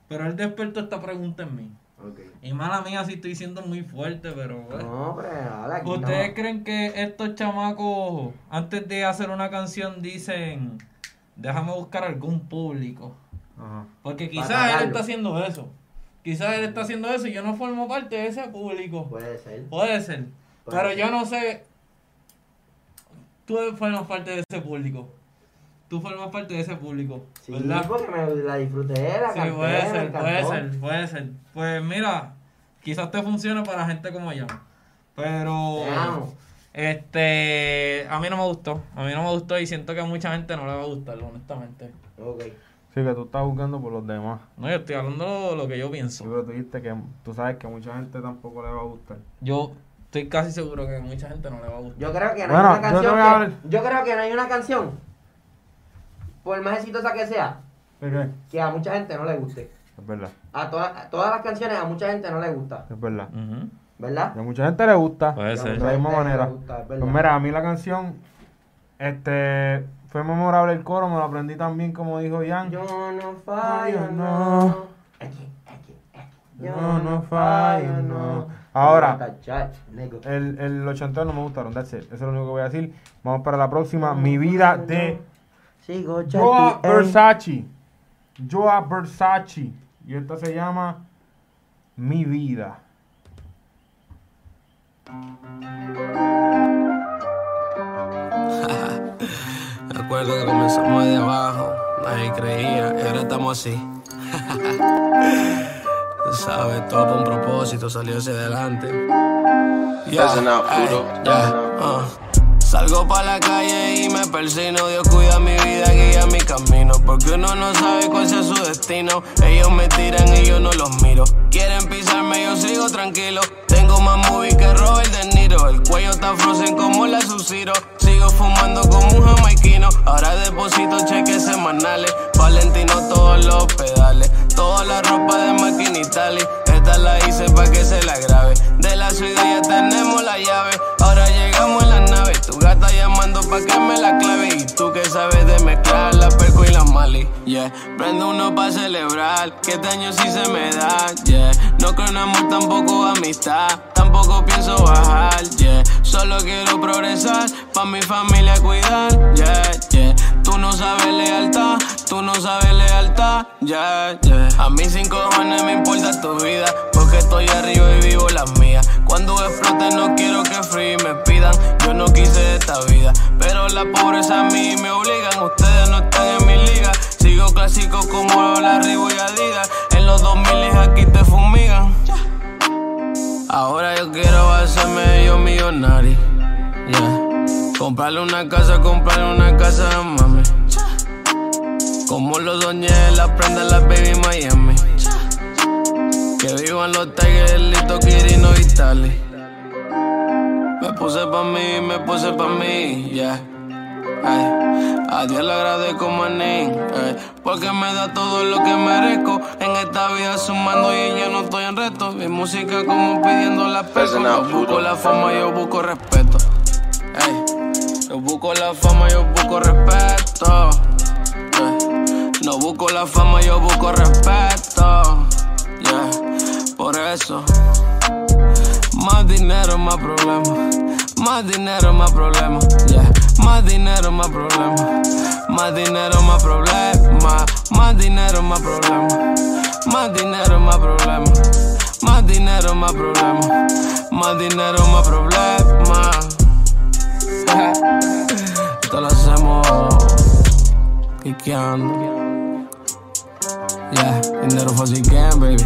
Speaker 2: pero él despertó esta pregunta en mí.
Speaker 3: Ok.
Speaker 2: Y mala mía si estoy siendo muy fuerte, pero...
Speaker 3: No, pero ahora aquí
Speaker 2: ¿Ustedes
Speaker 3: no.
Speaker 2: creen que estos chamacos, antes de hacer una canción, dicen, déjame buscar algún público?
Speaker 1: Ajá.
Speaker 2: Porque quizás él está haciendo eso. Quizás él está haciendo eso y yo no formo parte de ese público.
Speaker 3: Puede ser.
Speaker 2: Puede ser.
Speaker 3: Puede
Speaker 2: Pero
Speaker 3: ser.
Speaker 2: yo no sé. Tú formas parte de ese público. Tú formas parte de ese público.
Speaker 3: Sí,
Speaker 2: ¿Verdad?
Speaker 3: porque me la disfruté, la
Speaker 2: Sí,
Speaker 3: canté,
Speaker 2: puede
Speaker 3: me
Speaker 2: ser, puede ser, puede ser. Pues mira, quizás te funcione para gente como yo. Pero.
Speaker 3: Te amo.
Speaker 2: Este. A mí no me gustó. A mí no me gustó y siento que a mucha gente no le va a gustar, honestamente.
Speaker 3: Ok.
Speaker 1: Sí, que tú estás buscando por los demás.
Speaker 2: No, yo estoy hablando lo, lo que yo
Speaker 1: Sí,
Speaker 2: pienso.
Speaker 1: pero tú dijiste que tú sabes que a mucha gente tampoco le va a gustar.
Speaker 2: Yo estoy casi seguro que a mucha gente no le va a gustar.
Speaker 3: Yo creo que no
Speaker 1: Bueno,
Speaker 3: hay una
Speaker 1: yo
Speaker 3: canción. que-
Speaker 1: hablar-
Speaker 3: yo creo que no hay una canción, por más exitosa que sea, que a mucha gente no le guste.
Speaker 1: Es verdad,
Speaker 3: A, a todas las canciones a mucha gente no le gusta,
Speaker 1: es verdad.
Speaker 3: ¿verdad?
Speaker 1: Y a mucha gente le gusta.
Speaker 2: Puede ser.
Speaker 1: De la misma manera.
Speaker 3: gusta.
Speaker 1: Pues mira, a mí la canción, este, fue memorable el coro, me lo aprendí tan bien como dijo Ian.
Speaker 3: Yo no fallo, no.
Speaker 1: no.
Speaker 3: Aquí, aquí, aquí.
Speaker 1: Yo no fallo, no. Ahora, el, el, los chanteos no me gustaron, that's it. Eso es lo único que voy a decir. Vamos para la próxima. Mi vida de
Speaker 3: Sigo
Speaker 1: Joa
Speaker 3: Jackie, ey.
Speaker 1: Versace. Joa Versace. Y esta se llama Mi vida.
Speaker 12: Me acuerdo que comenzamos de abajo, nadie creía, y ahora estamos así. Tú sabes, todo por un propósito, salió hacia adelante. Ya, ey, ya, ah. Salgo pa' la calle y me persino. Dios cuida mi vida, guía mi camino. Porque uno no sabe cuál sea su destino. Ellos me tiran y yo no los miro. Quieren pisarme, yo sigo tranquilo. Tengo más movie que Robert De Niro. El cuello está frozen como la Sub-Zero. Sigo fumando como un jamaiquino. Ahora deposito cheques semanales. Valentino todos los pedales. Toda la ropa de máquina Italy. Esta la hice pa' que se la grabe. De la ciudad ya tenemos la llave. Ahora llegamos en la nave. Tu gata llamando pa' que me la clave. Y tú que sabes de mezclar la perco y la mali. Yeah, prendo uno pa' celebrar. Que este año sí se me da. Yeah, no amor, tampoco amistad. Tampoco pienso bajar. Yeah, solo quiero progresar. Pa' mi familia cuidar. Yeah, yeah. Tú no sabes lealtad. Tú no sabes lealtad. Yeah, yeah. A mí sin cojones me importa tu vida. Porque estoy arriba y vivo las mías. Cuando explote no quiero que free me pidan. Yo no quise esta vida. Pero la pobreza a mí me obligan. Ustedes no están en mi liga. Sigo clásico como la Ribo y Adidas. En los 2000 aquí te fumigan. Comprarle una casa, comprarle una casa mami. Como lo soñé, la prenda la baby Miami. Que vivan los Tigers, Lito, Quirino y Tali. Me puse pa' mí, me puse pa' mí, yeah. A Dios le agradezco, manín, ay, porque me da todo lo que merezco. En esta vida sumando y yo no estoy en reto. Mi música como pidiendo la peso. Yo busco la fama, yo busco respeto. Yo busco la fama, yo busco respeto. No busco la fama, yo busco respeto. Yeah, por eso. Más dinero, más problema. Más dinero, más problema. Yeah. Más dinero, más problema. Más dinero, más problema. Más dinero, más problema. Más dinero, más problema. Más dinero, más problema. Más dinero, más problema. Esto lo hacemos quiqueando. Yeah, dinero fácil game, baby.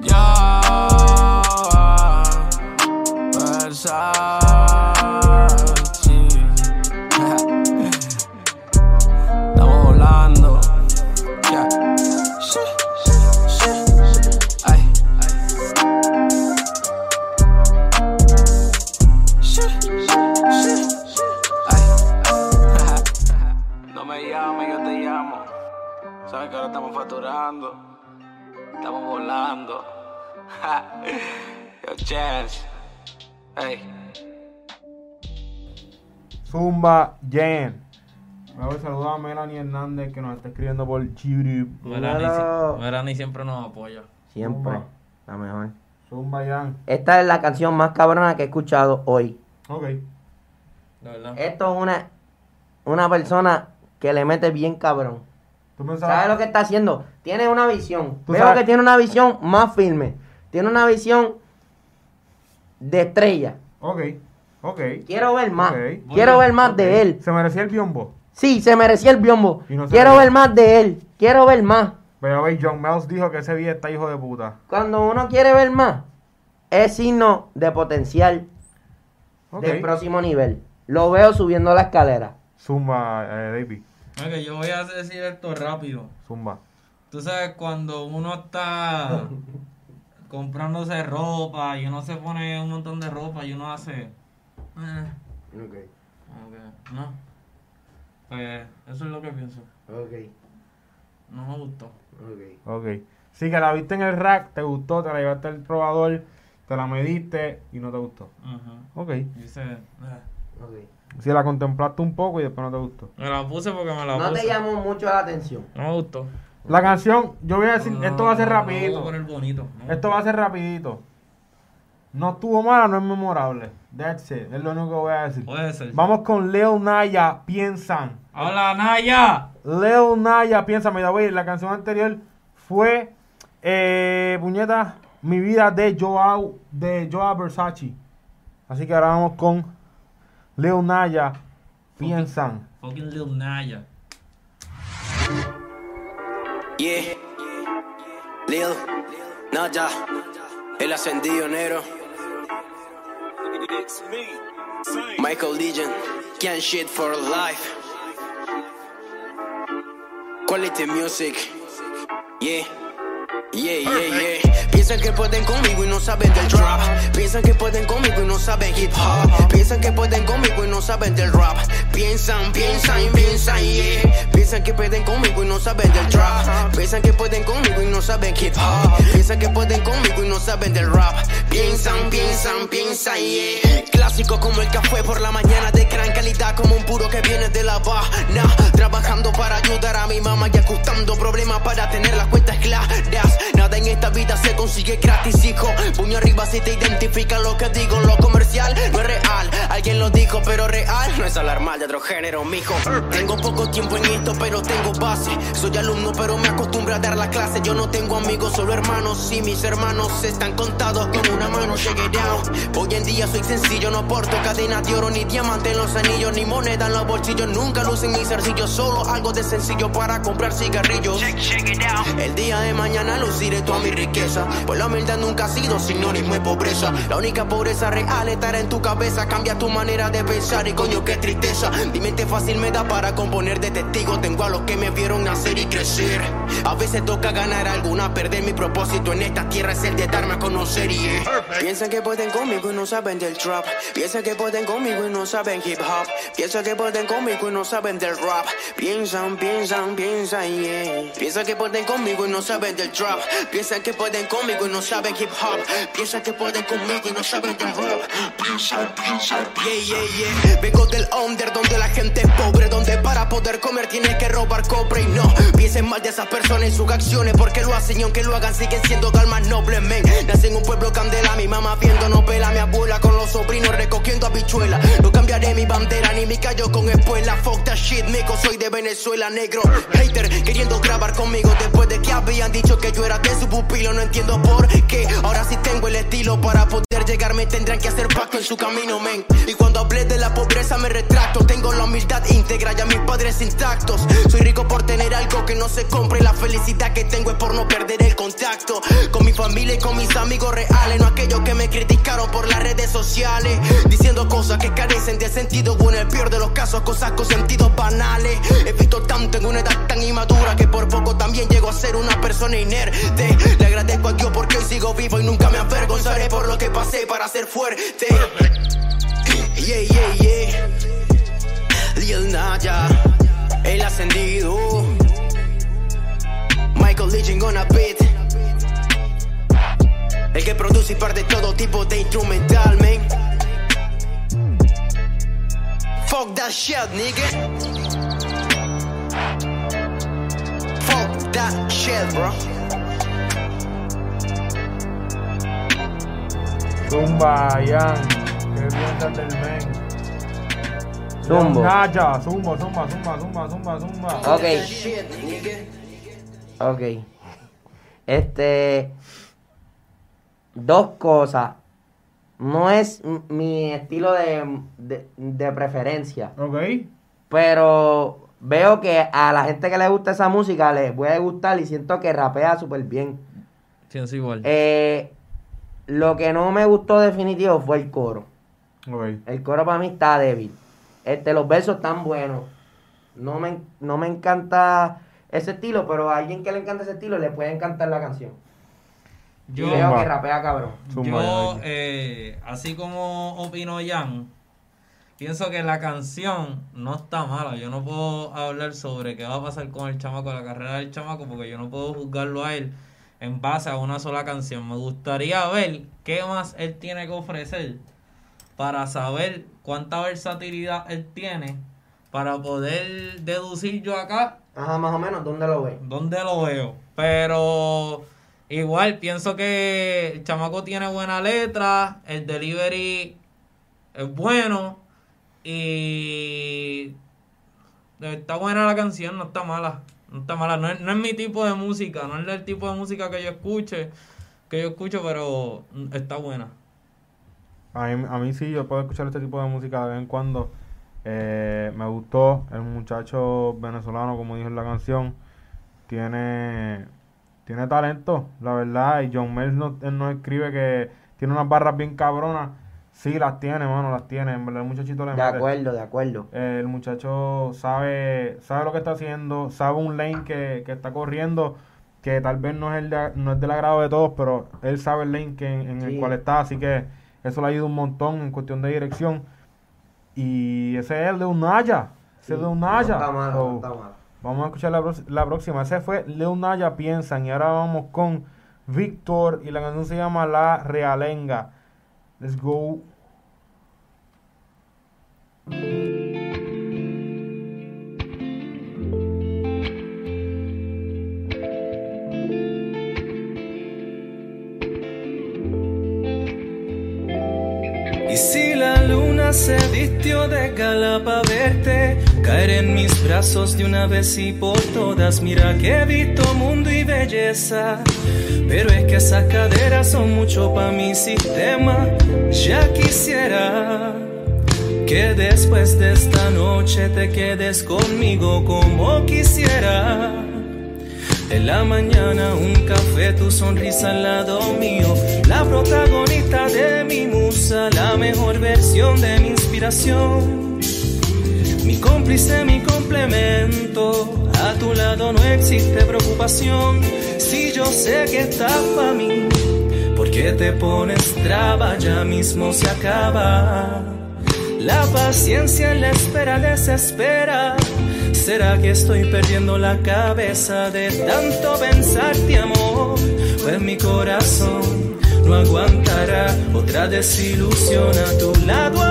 Speaker 12: Ya Versace llorando. Estamos volando. Yo, chance. Hey.
Speaker 1: Zumba Jen. Voy a saludar a Melanie Hernández que nos está escribiendo por YouTube.
Speaker 2: Melanie, si- Melanie siempre nos apoya.
Speaker 3: Siempre.
Speaker 1: Zumba.
Speaker 3: La mejor.
Speaker 1: Zumba Jan.
Speaker 3: Esta es la canción más cabrona que he escuchado hoy.
Speaker 1: Ok.
Speaker 2: De verdad.
Speaker 3: Esto es una, una persona que le mete bien cabrón. ¿Sabes lo que está haciendo? Tiene una visión. Veo
Speaker 1: sabes-
Speaker 3: que tiene una visión más firme. Tiene una visión de estrella.
Speaker 1: Ok. Ok.
Speaker 3: Quiero ver más. Quiero ver más de él.
Speaker 1: Se merecía el biombo.
Speaker 3: Sí, se merecía el biombo.
Speaker 1: No
Speaker 3: Quiero
Speaker 1: ve.
Speaker 3: ver más de él. Quiero ver más.
Speaker 1: Pero veis, John Miles dijo que ese video está hijo de puta.
Speaker 3: Cuando uno quiere ver más, es signo de potencial
Speaker 1: Ok.
Speaker 3: del próximo nivel. Lo veo subiendo la escalera.
Speaker 1: Zumba, eh, David.
Speaker 2: Ok, yo voy a decir esto rápido.
Speaker 1: Zumba.
Speaker 2: Tú sabes, cuando uno está comprándose ropa y uno se pone un montón de ropa y uno hace. eh, como que, no. Pues eso es lo que pienso. No me gustó.
Speaker 1: Ok. Sí, que la viste en el rack, te gustó, te la llevaste al probador, te la mediste y no te gustó.
Speaker 2: Ajá.
Speaker 1: Ok.
Speaker 2: Dice. eh.
Speaker 1: Si la contemplaste un poco y después no te gustó.
Speaker 2: Me la puse porque me la
Speaker 3: No
Speaker 2: puse.
Speaker 3: te llamó mucho la atención.
Speaker 2: No me gustó.
Speaker 1: La canción, yo voy a decir,
Speaker 2: No,
Speaker 1: esto va a ser
Speaker 2: no, no,
Speaker 1: rapidito.
Speaker 2: voy a poner bonito. No.
Speaker 1: Esto va a ser rapidito. No estuvo mala, no es memorable. That's it, es lo único que voy a decir.
Speaker 2: Puede ser.
Speaker 1: Vamos con Leo Naya, piensan.
Speaker 2: ¡Hola, Naya!
Speaker 1: Leo Naya, piensa, mira, güey, la canción anterior fue, eh, puñeta, Mi vida de Joao, de Joao Versace. Así que ahora vamos con Leo Naya, piensan.
Speaker 2: Fucking Lil Naya.
Speaker 13: Yeah. Lil, Naya, el ascendido negro. Michael Legion, can't shit for life. Quality music, yeah. Yeah, yeah, yeah. Piensan que pueden conmigo y no saben del drop. Piensan que pueden conmigo y no saben hip hop. Piensan que pueden conmigo y no saben del rap. Piensan, piensan, piensan, yeah. Piensan que pueden conmigo y no saben del drop. Piensan que pueden conmigo y no saben hip hop. Piensan que pueden conmigo y no saben del rap. Piensan, piensan, piensan, yeah. Clásico como el café por la mañana de gran calidad como un puro que viene de La Habana. Trabajando para ayudar a mi mamá y ajustando problemas para tener las cuentas claras. Nada en esta vida se consigue gratis, hijo. Puño arriba si te identifica lo que digo. Lo comercial no es real. Alguien lo dijo, pero real no es alarmar de otro género, mijo. Tengo poco tiempo en esto, pero tengo base. Soy alumno, pero me acostumbro a dar la clase. Yo no tengo amigos, solo hermanos. Y mis hermanos están contados con una mano. Llegué down. Hoy en día soy sencillo, no porto cadenas de oro, ni diamante en los anillos, ni moneda en los bolsillos. Nunca lucen mis arcillos, solo algo de sencillo para comprar cigarrillos. El día de mañana luciré toda mi riqueza. Pues la humildad nunca ha sido sinónimo de pobreza. La única pobreza real estará en tu cabeza. Cambia tu manera de pensar y coño, qué tristeza. Mi mente fácil me da para componer de testigo. Tengo a los que me vieron nacer y crecer. A veces toca ganar alguna, perder mi propósito en esta tierra es el de darme a conocer y eh. Piensan que pueden conmigo y no saben del trap. Piensan que pueden conmigo y no saben hip hop. Piensan que pueden conmigo y no saben del rap. Piensan, piensan, piensan, yeah. Piensan que pueden conmigo y no saben del trap. Piensan que pueden conmigo y no saben hip hop. Piensan que pueden conmigo y no saben del rap. Piensan, piensan, yeah, yeah, yeah. Vengo del under donde la gente es pobre, donde para poder comer tienes que robar cobre y no piensen mal de esas personas y sus acciones porque lo hacen y aunque lo hagan siguen siendo almas nobles, men. Nací en un pueblo candela, mi mamá viendo novela, mi abuela con los sobrinos recogiendo habichuela. No cambiaré mi bandera ni mi callo con espuela. Fuck that shit, mico, soy de Venezuela, negro. Hater queriendo grabar conmigo después de que habían dicho que yo era de su pupilo. No entiendo por qué. Ahora sí tengo el estilo para poder llegar, me tendrán que hacer pacto en su camino, men. Y cuando hablé de la pobreza me retracto. Tengo la humildad íntegra y a mis padres intactos. Soy rico por tener algo que no se compre. La felicidad que tengo es por no perder el contacto con mi familia y con mis amigos reales. No aquellos que me criticaron por las redes sociales. Diciendo cosas que carecen de sentido. O en el peor de los casos, cosas con sentidos banales. He visto tanto en una edad tan inmadura que por poco también llego a ser una persona inerte. Le agradezco a Dios porque hoy sigo vivo y nunca me avergonzaré por lo que pasé para ser fuerte. Yeah, yeah, yeah. Lil Naya, el ascendido.
Speaker 14: Legion on a beat. El que produce y parte todo tipo de instrumental, man. Fuck that shit, nigga. Fuck that shit, bro.
Speaker 1: Zumba, Ian. ¿Qué piensas del men?
Speaker 3: Zumbo.
Speaker 1: Naya, zumba, zumba, zumba, zumba, zumba, zumba.
Speaker 3: Ok. Ok. Este. Dos cosas. No es mi estilo de, de, de preferencia.
Speaker 1: Ok.
Speaker 3: Pero veo que a la gente que le gusta esa música les puede gustar y siento que rapea súper bien.
Speaker 2: Pienso igual.
Speaker 3: Eh, lo que no me gustó definitivo fue el coro.
Speaker 1: Ok.
Speaker 3: El coro para mí está débil. Este, los versos están buenos. No me, no me encanta ese estilo, pero a alguien que le encanta ese estilo le puede encantar la canción.
Speaker 2: Yo-
Speaker 3: y veo
Speaker 2: Zumba.
Speaker 3: que rapea cabrón.
Speaker 2: Yo, eh, así como opino Jan, pienso que la canción no está mala. Yo no puedo hablar sobre qué va a pasar con el chamaco, la carrera del chamaco, porque yo no puedo juzgarlo a él en base a una sola canción. Me gustaría ver qué más él tiene que ofrecer para saber cuánta versatilidad él tiene para poder deducir yo acá
Speaker 3: Ajá, más o menos, ¿dónde lo ves?
Speaker 2: ¿Dónde lo veo? Pero igual pienso que el chamaco tiene buena letra, el delivery es bueno y está buena la canción, no está mala. No está mala, no es, no es mi tipo de música, no es el tipo de música que yo escuche, que yo escucho, pero está buena.
Speaker 1: A mí, a mí sí, yo puedo escuchar este tipo de música de vez en cuando. Eh, me gustó el muchacho venezolano, como dijo en la canción. Tiene, tiene talento, la verdad. Y John Mills no, él no escribe que tiene unas barras bien cabronas. Sí, las tiene, mano, las tiene. En verdad, el muchachito le
Speaker 3: De
Speaker 1: mete.
Speaker 3: acuerdo, de acuerdo.
Speaker 1: Eh, el muchacho sabe, sabe lo que está haciendo, sabe un lane que, que está corriendo, que tal vez no es el de- no es del agrado de todos, pero él sabe el lane que, en el
Speaker 3: Sí.
Speaker 1: cual está, así que eso le ayuda un montón en cuestión de dirección. Y ese es Unaya, ese es de Unaya.
Speaker 3: No está
Speaker 1: So,
Speaker 3: no está malo.
Speaker 1: Vamos a escuchar la, la próxima. Ese fue Leo Naya Piensan. Y ahora vamos con Víctor. Y la canción se llama La Realenga. Let's go.
Speaker 15: Se vistió de gala para verte, caer en mis brazos de una vez y por todas, mira que he visto mundo y belleza. Pero es que esas caderas son mucho para mi sistema. Ya quisiera que después de esta noche te quedes conmigo como quisiera. En la mañana un café, tu sonrisa al lado mío. La protagonista de mi musa, la mejor versión de mi inspiración. Mi cómplice, mi complemento. A tu lado no existe preocupación. Si yo sé que estás para mí, porque te pones traba, ya mismo se acaba. La paciencia en la espera desespera. ¿Será que estoy perdiendo la cabeza de tanto pensarte, amor? Pues mi corazón aguantará. Otra desilusión a tu lado,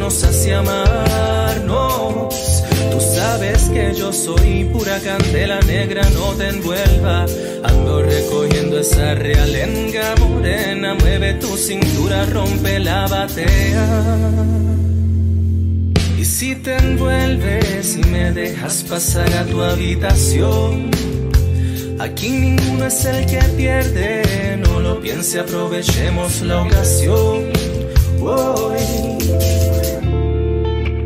Speaker 15: nos hace amarnos? Tú sabes que yo soy pura candela negra, no te envuelva. Ando recogiendo esa realenga morena. Mueve tu cintura, rompe la batea. Y si te envuelves y me dejas pasar a tu habitación, aquí ninguno es el que pierde, no lo piense, aprovechemos la ocasión. Hoy,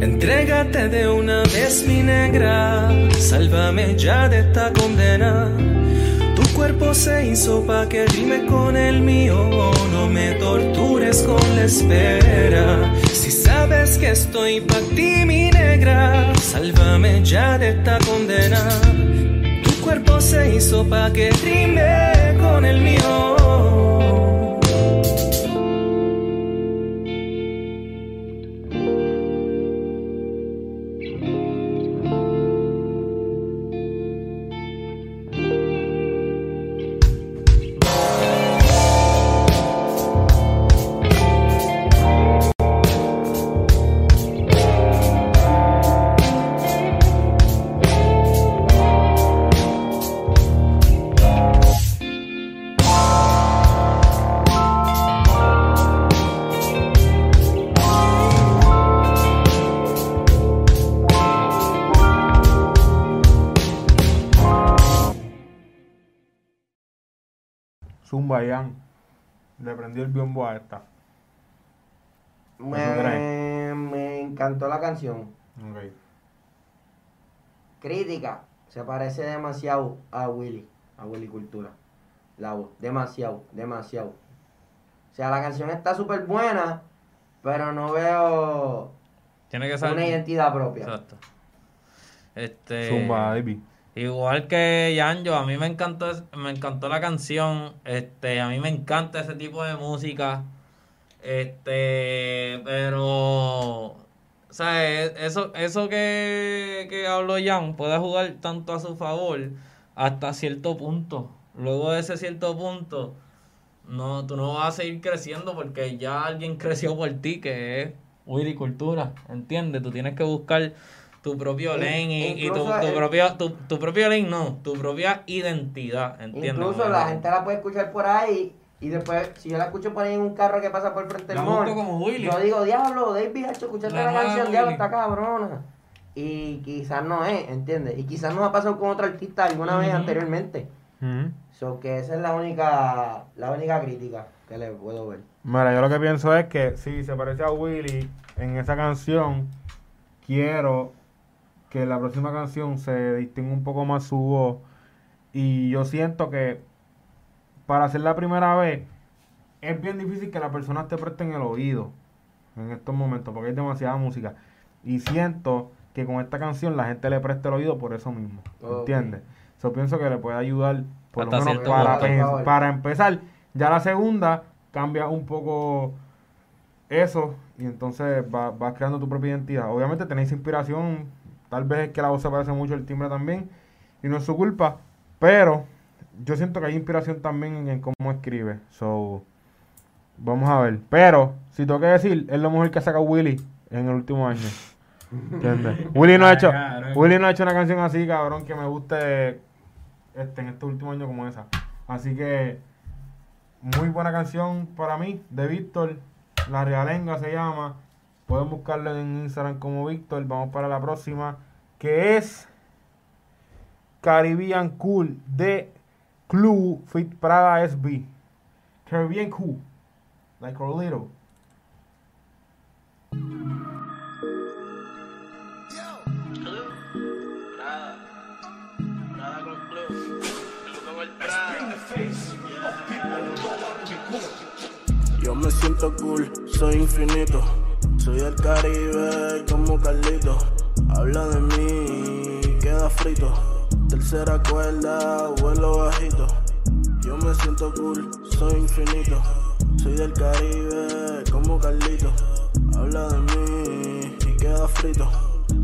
Speaker 15: entrégate de una vez, mi negra, sálvame ya de esta condena. Tu cuerpo se hizo pa' que rime con el mío. No me tortures con la espera. Si sabes que estoy pa' ti, mi negra, sálvame ya de esta condena. Tu cuerpo se hizo pa' que rime con el mío.
Speaker 1: Le prendió el biombo a esta.
Speaker 3: Me, me encantó la canción.
Speaker 1: Ok.
Speaker 3: Crítica. Se parece demasiado a Willy. A Willy Cultura. La voz. Demasiado. Demasiado. O sea, la canción está súper buena. Pero no veo
Speaker 2: Tiene que ser
Speaker 3: una identidad propia.
Speaker 2: Exacto. Este,
Speaker 1: Zumba, baby.
Speaker 2: Igual que Yanjo, a mí me encantó, me encantó la canción. Este, a mí me encanta ese tipo de música. Este, pero, o sea, e- eso, eso que, que habló Jan puede jugar tanto a su favor hasta cierto punto. Luego de ese cierto punto, no, tú no vas a seguir creciendo porque ya alguien creció por ti, que es Willy Cultura, ¿entiendes? Tú tienes que buscar tu propio lane y, y tu,
Speaker 3: el-
Speaker 2: propio, tu, tu propio lane, no, tu propia identidad, ¿entiendes?
Speaker 3: Incluso la gente la puede escuchar por ahí. Y después, si yo la escucho por ahí en un carro que pasa por frente del
Speaker 2: Willy.
Speaker 3: yo digo, diablo, David, hecho, escuchaste
Speaker 2: La
Speaker 3: canción, diablo, está cabrona. Y quizás no es, ¿entiendes? Y quizás nos ha pasado con otro artista alguna vez anteriormente.
Speaker 1: Ujú.
Speaker 3: So que esa es la única, la única crítica que le puedo ver.
Speaker 1: Mira, yo lo que pienso es que si se parece a Willy en esa canción, quiero que la próxima canción se distinga un poco más su voz. Y yo siento que para hacer la primera vez es bien difícil que la persona te preste en el oído en estos momentos porque hay demasiada música. Y siento que con esta canción la gente le preste el oído por eso mismo. ¿Entiendes? Yo pienso que le puede ayudar por
Speaker 2: Hasta
Speaker 1: lo menos para,
Speaker 2: punto.
Speaker 1: pens- para empezar. Ya la segunda cambia un poco eso y entonces va- vas creando tu propia identidad. Obviamente tenéis inspiración, tal vez es que la voz se parece mucho el timbre también y no es su culpa, pero yo siento que hay inspiración también en cómo escribe. So, vamos a ver. Pero, si tengo que decir, es lo mejor que ha sacado Willy en el último año. ¿Entiendes? Willy no ha hecho, Willy no ha hecho una canción así, cabrón, que me guste este, en este último año como esa. Así que, muy buena canción para mí, de Víctor. La Realenga se llama. Pueden buscarlo en Instagram como Víctor. Vamos para la próxima, que es Caribbean Cool de Clue Fit Prada SB. Caribbean Cool. Like a little.
Speaker 11: Yo me siento cool, soy infinito. Soy del Caribe como Carlito. Habla de mí, queda frito. Tercera cuerda, vuelo bajito. Yo me siento cool, soy infinito. Soy del Caribe como Carlito. Habla de mí y queda frito.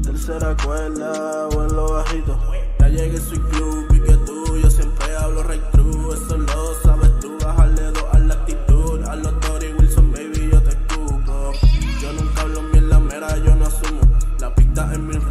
Speaker 11: Tercera cuerda, vuelo bajito. Ya llegué, soy club y que tú. Yo siempre hablo right true. Eso lo La pista en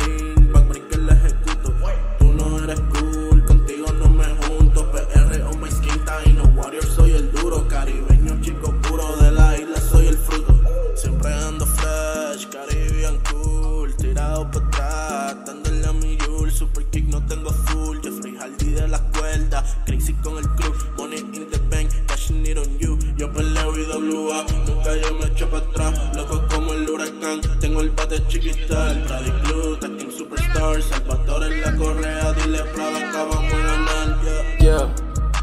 Speaker 11: Chiquita. El Brady Blue, Team Superstar. Salvador en la correa, dile Prada, acabamos de ganar. Yeah.
Speaker 16: Yeah,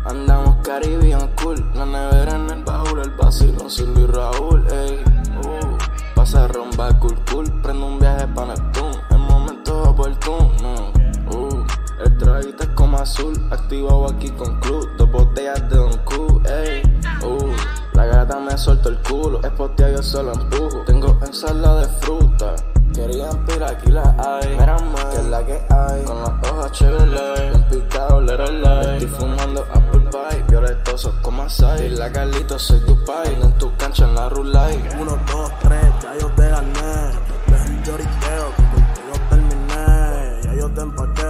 Speaker 16: I Caribbean cool. La nevera en el baúl, el vacilón sin Luis Raúl, ey. Uh, pasa rumba cool cool. Prendo un viaje pa' Neptune. En momentos oportunos. Uh, el traguito es como azul. Activado aquí con club. Dos botellas de Don Q, ey. Uh, la gata me suelto el culo. Es yo solo empujo. Tengo ensalada de fruta. Querían pila, aquí la hay. Mira más, que es la que hay. Con las hojas Chevrolet, bien picado, light. Estoy fumando Apple Pie, violetoso como Asai. Y la Carlito, soy tu pai. En tu cancha en la Rulay.
Speaker 11: Uno, dos, tres, ya yo te gané. Deja el lloriqueo, que contigo terminé. Ya yo te empaqué,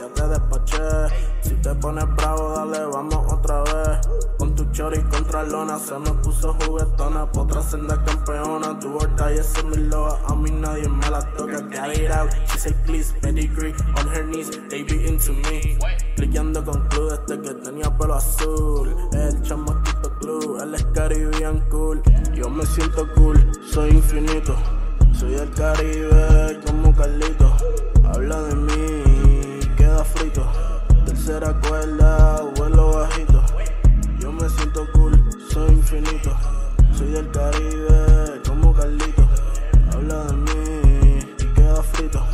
Speaker 11: ya te despaché. Si te pones bravo, dale, vamos otra vez. Chori contra lona, se me puso juguetona. Pa' otra senda campeona. Tu borda y ese es mi loa. A mí nadie me la toca. Get it out. She say please, pedigree. On her knees, they be into me. Cliqueando con club desde que tenía pelo azul. El chamaquito club, él es Caribbean cool. Yo me siento cool, soy infinito. Soy del Caribe como Carlito. Habla de mí, queda frito. Tercera cuerda, vuelo bajito. Infinito. Soy del Caribe como Carlito. Habla de mí y queda frito.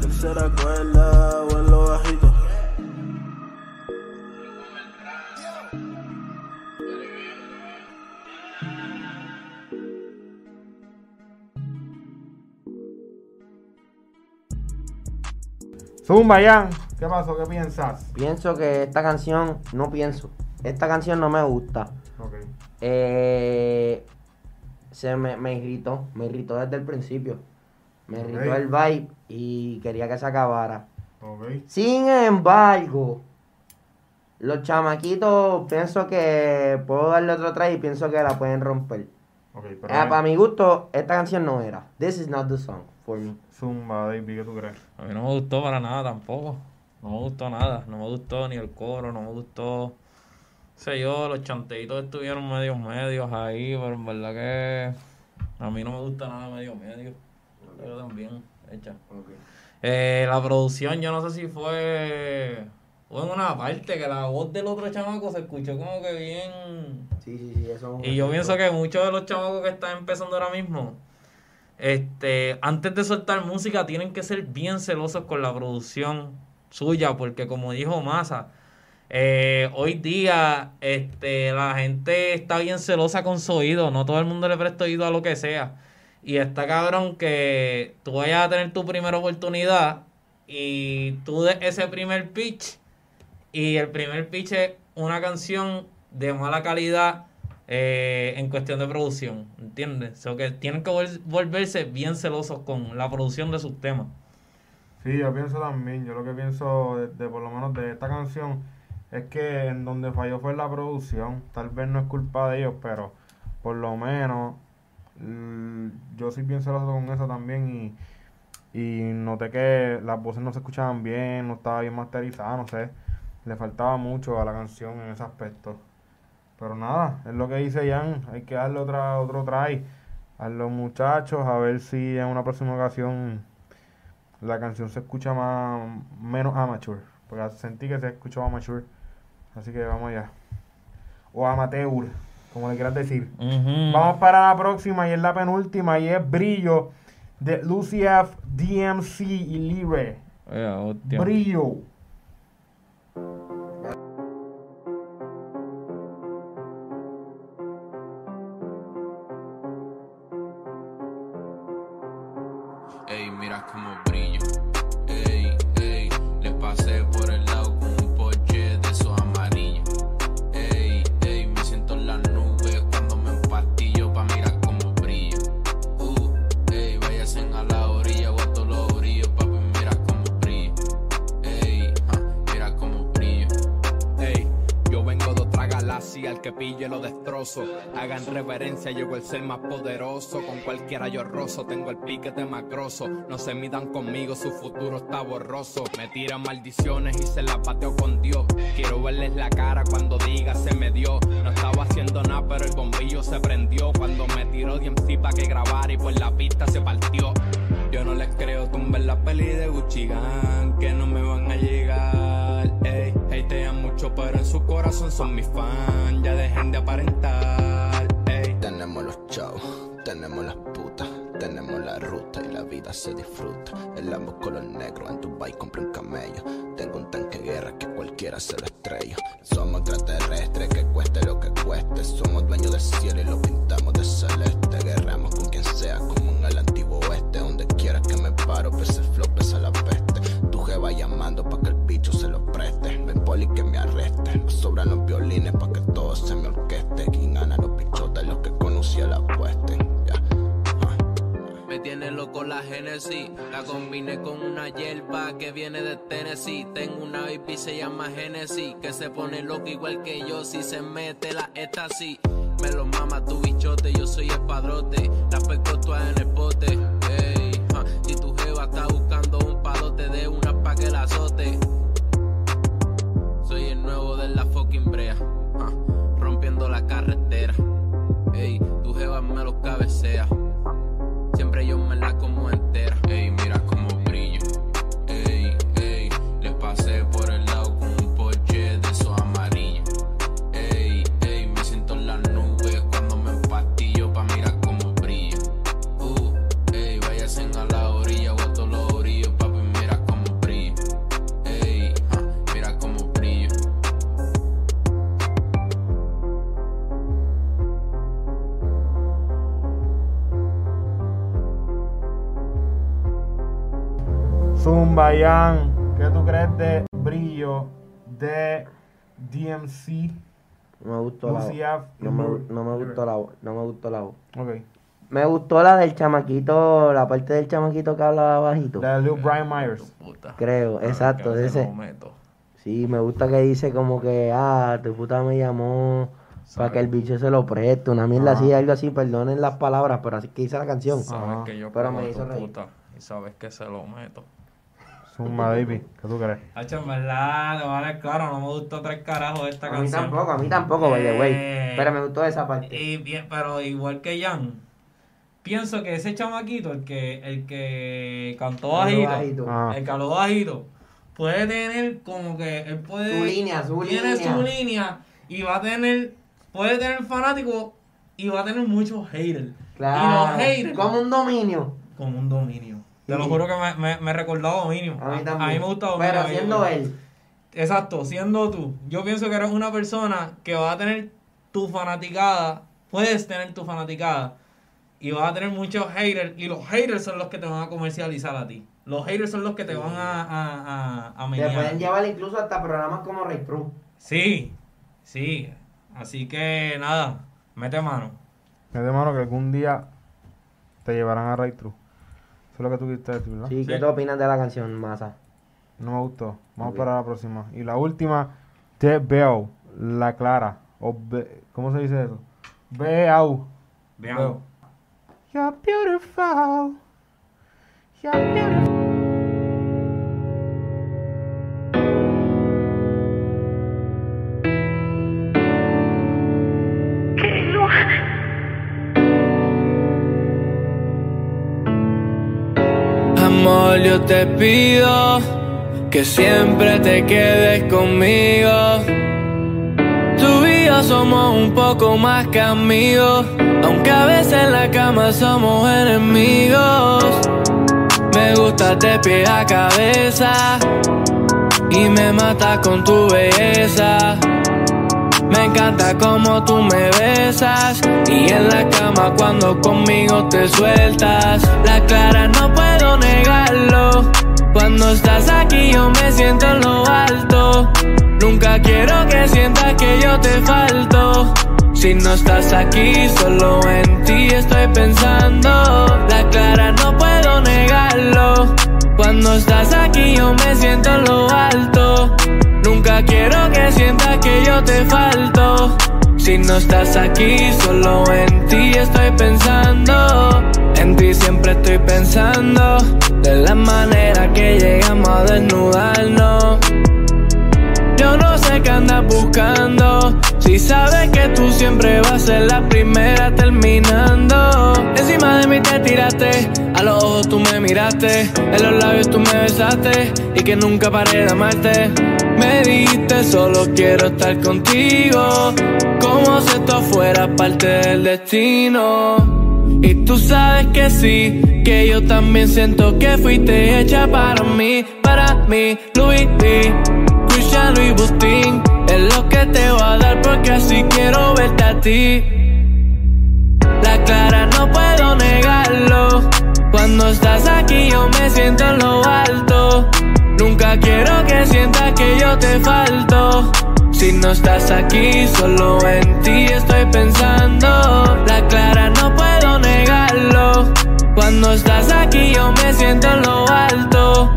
Speaker 11: Tercera cuerda, vuelo bajito.
Speaker 1: Zumba, Jan. ¿Qué pasó? ¿Qué piensas?
Speaker 3: Pienso que esta canción, no pienso, esta canción no me gusta.
Speaker 1: Ok.
Speaker 3: Eh, se me, me irritó, me irritó desde el principio. Me
Speaker 1: Ok.
Speaker 3: irritó el vibe y quería que se acabara. Sin embargo, los chamaquitos pienso que puedo darle otro try y pienso que la pueden romper. Eh,
Speaker 1: pero.
Speaker 3: para mi gusto, esta canción no era. This is not the song for me.
Speaker 1: Zumba, David, ¿qué tú crees?
Speaker 2: A mí no me gustó para nada tampoco. No me gustó nada. No me gustó ni el coro, no me gustó. Sé yo, los chanteitos estuvieron medios medios ahí, pero en verdad que a mí no me gusta nada medio medio. Pero también hecha. Eh, la producción, yo no sé si fue. Fue en una parte que la voz del otro chamaco se escuchó como que bien.
Speaker 3: Sí, sí, sí, eso es
Speaker 2: Y yo pienso que muchos de los chamacos que están empezando ahora mismo, este, antes de soltar música, tienen que ser bien celosos con la producción suya, porque como dijo Massa, eh, hoy día este, la gente está bien celosa con su oído, no todo el mundo le presta oído a lo que sea. Y está cabrón que tú vayas a tener tu primera oportunidad y tú des ese primer pitch y el primer pitch es una canción de mala calidad eh, en cuestión de producción, ¿entiendes? O que tienen que vol- volverse bien celosos con la producción de sus temas.
Speaker 1: Sí, yo pienso también. Yo lo que pienso, de por lo menos de esta canción, es que en donde falló fue la producción. Tal vez no es culpa de ellos, pero por lo menos l- yo sí bien celoso con eso también. Y, y noté que las voces no se escuchaban bien, no estaba bien masterizada, no sé. Le faltaba mucho a la canción en ese aspecto. Pero nada, es lo que dice Jan. Hay que darle otra, otro try a los muchachos, a ver si en una próxima ocasión la canción se escucha más menos amateur. Porque sentí que se escuchaba amateur. Así que vamos allá. O amateur, como le quieras decir. Vamos para la próxima y es la penúltima y es Brillo de Lucy F, DMC y.
Speaker 2: Oiga, hostia.
Speaker 1: Brillo.
Speaker 16: Ey, mira cómo brillo. Ey, ey, le pasé por el
Speaker 17: el que pille lo destrozo. Hagan reverencia, llegó el ser más poderoso. Con cualquiera yo rozo, tengo el piquete macroso. No se midan conmigo, su futuro está borroso. Me tiran maldiciones y se las pateo con Dios. Quiero verles la cara cuando diga se me dio. No estaba haciendo nada, pero el bombillo se prendió. Cuando me tiró DMC pa' que grabara y pues la pista se partió. Yo no les creo tumbar la peli de Gucci Gang, que no me van a llegar. Ey,
Speaker 18: Hatean pero en su corazón son mis fans. Ya dejen de aparentar.
Speaker 19: Tenemos los chavos, tenemos las putas, tenemos la ruta y la vida se disfruta. El amo color negro, en Dubai compré un camello. Tengo un tanque de guerra que cualquiera se lo estrella. Somos extraterrestres, que cueste lo que cueste. Somos dueños del cielo y lo pintamos de celeste. Guerramos con quien sea, como en el antiguo oeste. Donde quiera que me paro, pese el flow, pese la peste. Tu jeva llamando pa' que el poli que me arreste. No sobran los violines pa' que todo se me orqueste. Quien gana los bichotes, los que conocía la apuesten. Ya.
Speaker 17: Me tiene loco la Genesis. La combiné con una hierba que viene de Tennessee. Tengo una IP se llama Genesis. Que se pone loco igual que yo. Si se mete la éxtasis. Me lo mama tu bichote. Yo soy el padrote. La pesco toda en el bote. Ey, ja. Si tu jeva está buscando un palote de una pa' que la azote.
Speaker 3: Gustó la voz.
Speaker 1: UCF,
Speaker 3: No me, no me gustó la voz. No me gustó la voz.
Speaker 1: Ok.
Speaker 3: Me gustó la del chamaquito, la parte del chamaquito que hablaba bajito.
Speaker 1: La de Lil Brian Myers.
Speaker 3: Creo, exacto, ese. Sí, me gusta que dice como que, ah, tu puta me llamó para que el bicho se lo preste, una mierda así, algo así, perdonen las palabras, pero así que dice la canción.
Speaker 2: Sabes que yo
Speaker 3: pero me hizo
Speaker 2: tu
Speaker 3: reír.
Speaker 2: puta y sabes que se lo meto.
Speaker 1: Zumba, baby, ¿qué tú crees?
Speaker 2: Hacho, en verdad, te vale claro, no me gustó tres carajos esta
Speaker 3: A mí
Speaker 2: canción.
Speaker 3: tampoco, a mí tampoco, by the way.
Speaker 2: Eh,
Speaker 3: Pero me gustó esa parte.
Speaker 2: Y bien, pero igual que Jan, pienso que ese chamaquito, el que, el que cantó bajito,
Speaker 3: bajito. Ah.
Speaker 2: el que habló bajito, puede tener como que él puede
Speaker 3: Su línea, su
Speaker 2: tiene
Speaker 3: línea.
Speaker 2: su línea y va a tener, puede tener fanáticos y va a tener muchos haters.
Speaker 3: Claro.
Speaker 2: Y los haters.
Speaker 3: Como un dominio.
Speaker 2: Como un dominio. Te lo
Speaker 3: Sí.
Speaker 2: juro que me, me, me recordaba dominio.
Speaker 3: A mí también.
Speaker 2: A mí me gusta dominio.
Speaker 3: Pero siendo él.
Speaker 2: Exacto, siendo tú. Yo pienso que eres una persona que va a tener tu fanaticada, puedes tener tu fanaticada y vas a tener muchos haters y los haters son los que te van a comercializar a ti. Los haters son los que te van a, a, a, a
Speaker 3: Te pueden llevar incluso hasta programas como Ray Cruz.
Speaker 2: Sí, sí. Así que nada, mete mano.
Speaker 1: Me de mano que algún día te llevarán a Ray True. Eso es lo que tú quisiste decir, ¿verdad?
Speaker 3: Sí, ¿qué tú opinas de la canción, Masa?
Speaker 1: No me gustó. Vamos para la próxima. Y la última, The Bell, la clara. O Be- ¿Cómo se dice eso? Beau.
Speaker 2: Beau.
Speaker 1: You're beautiful. You're beautiful.
Speaker 12: Yo te pido que siempre te quedes conmigo. Tú y yo somos un poco más que amigos, aunque a veces en la cama somos enemigos. Me gustas de pie a cabeza y me matas con tu belleza. Me encanta como tú me besas y en la cama cuando conmigo te sueltas. La clara no puedo negarlo. Cuando estás aquí yo me siento en lo alto. Nunca quiero que sientas que yo te falto. Si no estás aquí, solo en ti estoy pensando. La clara no puedo negarlo. Cuando estás aquí yo me siento en lo alto. Nunca quiero que sientas que yo te falto. Si no estás aquí, solo en ti estoy pensando. En ti siempre estoy pensando. De la manera que llegamos a desnudarnos. Buscando. Si sabes que tú siempre vas a ser la primera terminando. Encima de mí te tiraste, a los ojos tú me miraste, en los labios tú me besaste y que nunca paré de amarte. Me dijiste solo quiero estar contigo, como si esto fuera parte del destino. Y tú sabes que sí, que yo también siento que fuiste hecha para mí, para mí, Louis V, Christian Louis Bustin, lo que te voy a dar porque así quiero verte a ti. La clara no puedo negarlo. Cuando estás aquí yo me siento en lo alto. Nunca quiero que sientas que yo te falto. Si no estás aquí, solo en ti estoy pensando. La clara no puedo negarlo. Cuando estás aquí yo me siento en lo alto.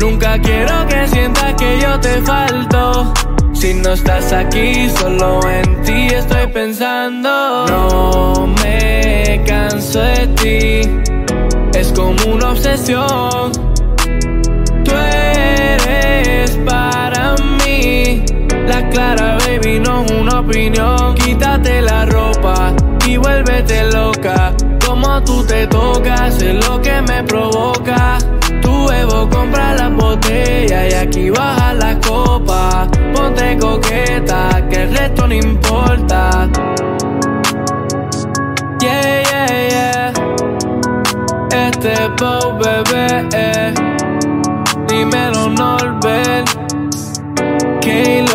Speaker 12: Nunca quiero que sientas que yo te falto. Si no estás aquí, solo en ti estoy pensando. No me canso de ti, es como una obsesión. Tú eres para mí, la clara baby, no una opinión. Quítate la ropa y vuélvete loca. Tú te tocas, es lo que me provoca. Tu Evo compra la botella y aquí baja la copa. Ponte coqueta, que el resto no importa. Yeah, yeah, yeah. Este pop bebé, eh. dímelo Norbert, Kilo.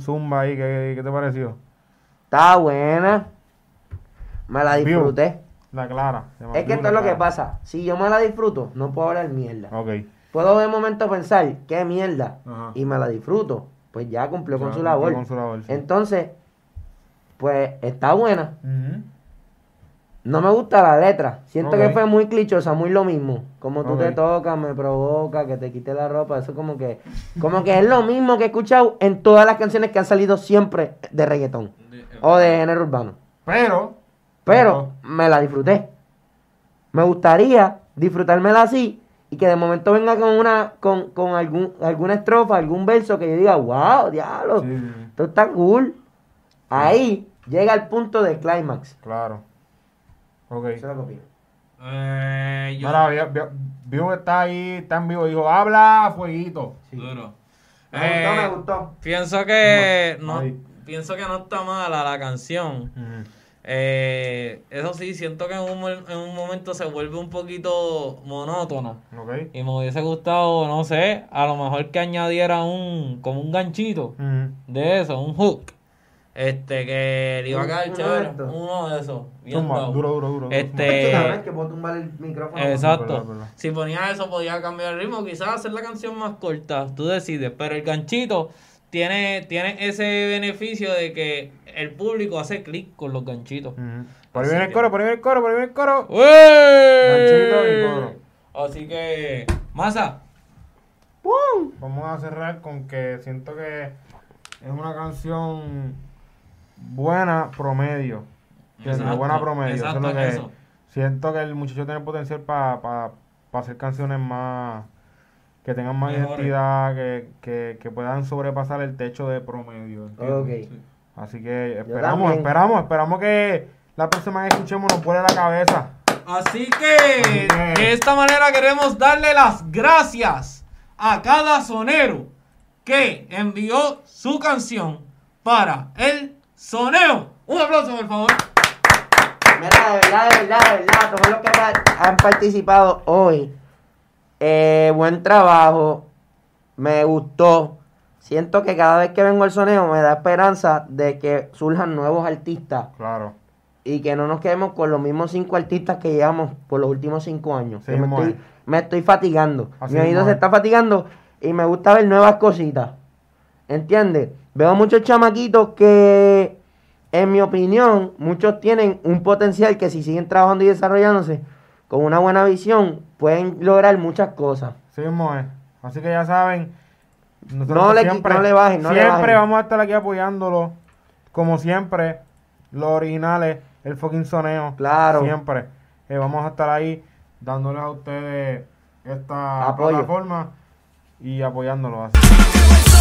Speaker 1: Zumba ahí, ¿qué, qué te pareció?
Speaker 3: Está buena. Me la
Speaker 1: View.
Speaker 3: disfruté.
Speaker 1: La clara.
Speaker 3: Es que esto es lo que pasa. Si yo me la disfruto, no puedo hablar mierda.
Speaker 1: Ok.
Speaker 3: Puedo de momento pensar, qué mierda,
Speaker 1: Ajá.
Speaker 3: y me la disfruto. Pues ya cumplió
Speaker 1: Ya
Speaker 3: con su
Speaker 1: cumplió
Speaker 3: labor.
Speaker 1: con su labor, sí.
Speaker 3: Entonces, pues está buena. No me gusta la letra. Siento que fue muy clichosa, muy lo mismo. Como tú te tocas, me provoca, que te quite la ropa. Eso como que, como que es lo mismo que he escuchado en todas las canciones que han salido siempre de reggaetón. O de género urbano.
Speaker 1: Pero,
Speaker 3: Pero me la disfruté. Me gustaría disfrutármela así y que de momento venga con una con, con algún, alguna estrofa, algún verso que yo diga, wow, diablo, esto está cool. Ahí llega el punto de clímax.
Speaker 1: claro. Ok.
Speaker 3: Eso es lo que.
Speaker 2: Eh, yo-
Speaker 1: Ahora, vio, vio- vio que está ahí, está en vivo, dijo, habla, fueguito.
Speaker 2: Duro.
Speaker 3: Me gustó,
Speaker 2: Eh,
Speaker 3: me gustó.
Speaker 2: Pienso que no, pienso que no está mala la canción. Eh, eso sí, siento que en un, en un momento se vuelve un poquito monótona.
Speaker 1: Ok.
Speaker 2: Y me hubiese gustado, no sé, a lo mejor que añadiera un, como un ganchito de eso, un hook. Este, que le iba a
Speaker 3: uno
Speaker 2: chévere. Uno de esos. bien
Speaker 1: duro, duro, duro.
Speaker 2: Este,
Speaker 3: que puedo tumbar el micrófono.
Speaker 2: Exacto. Si ponía eso, podía cambiar el ritmo. Quizás hacer la canción más corta. Tú decides. Pero el ganchito tiene, tiene ese beneficio de que el público hace clic con los ganchitos.
Speaker 1: Por ahí viene el coro, por ahí viene el coro, por ahí viene el coro.
Speaker 2: ¡Uey!
Speaker 1: Ganchito y coro.
Speaker 2: Así que, Masa,
Speaker 1: Vamos a cerrar con que siento que es una canción buena promedio. Buena promedio. Eso es
Speaker 2: exacto,
Speaker 1: lo que
Speaker 2: eso.
Speaker 1: siento que el muchacho tiene potencial para hacer canciones más que tengan más
Speaker 2: Mejores.
Speaker 1: identidad, que, que, que puedan sobrepasar el techo de promedio. ¿entiendes?
Speaker 3: Ok.
Speaker 1: Así que esperamos, esperamos, esperamos que la próxima que escuchemos nos vuele la cabeza.
Speaker 2: Así que de esta manera queremos darle las gracias a cada sonero que envió su canción para el soneo. Un aplauso, por favor.
Speaker 3: Mira, de verdad, de verdad, de verdad, todos los que han participado hoy, eh, buen trabajo, me gustó. Siento que cada vez que vengo al soneo me da esperanza de que surjan nuevos artistas
Speaker 1: Claro.
Speaker 3: y que no nos quedemos con los mismos cinco artistas que llevamos por los últimos cinco años.
Speaker 1: Sí,
Speaker 3: me, estoy,
Speaker 1: es.
Speaker 3: me estoy fatigando.
Speaker 1: Así
Speaker 3: Mi oído se
Speaker 1: es.
Speaker 3: está fatigando y me gusta ver nuevas cositas. ¿Entiendes? Veo muchos chamaquitos que en mi opinión, muchos tienen un potencial que si siguen trabajando y desarrollándose con una buena visión, pueden lograr muchas cosas.
Speaker 1: Sí es. Así que ya saben.
Speaker 3: No le- no le bajen, no le
Speaker 1: Siempre
Speaker 3: bajen.
Speaker 1: vamos a estar aquí apoyándolo. Como siempre, los originales, el fucking soneo.
Speaker 3: Claro.
Speaker 1: Siempre. Eh, vamos a estar ahí dándoles a ustedes esta
Speaker 3: Apoyo.
Speaker 1: plataforma y apoyándolos. Así.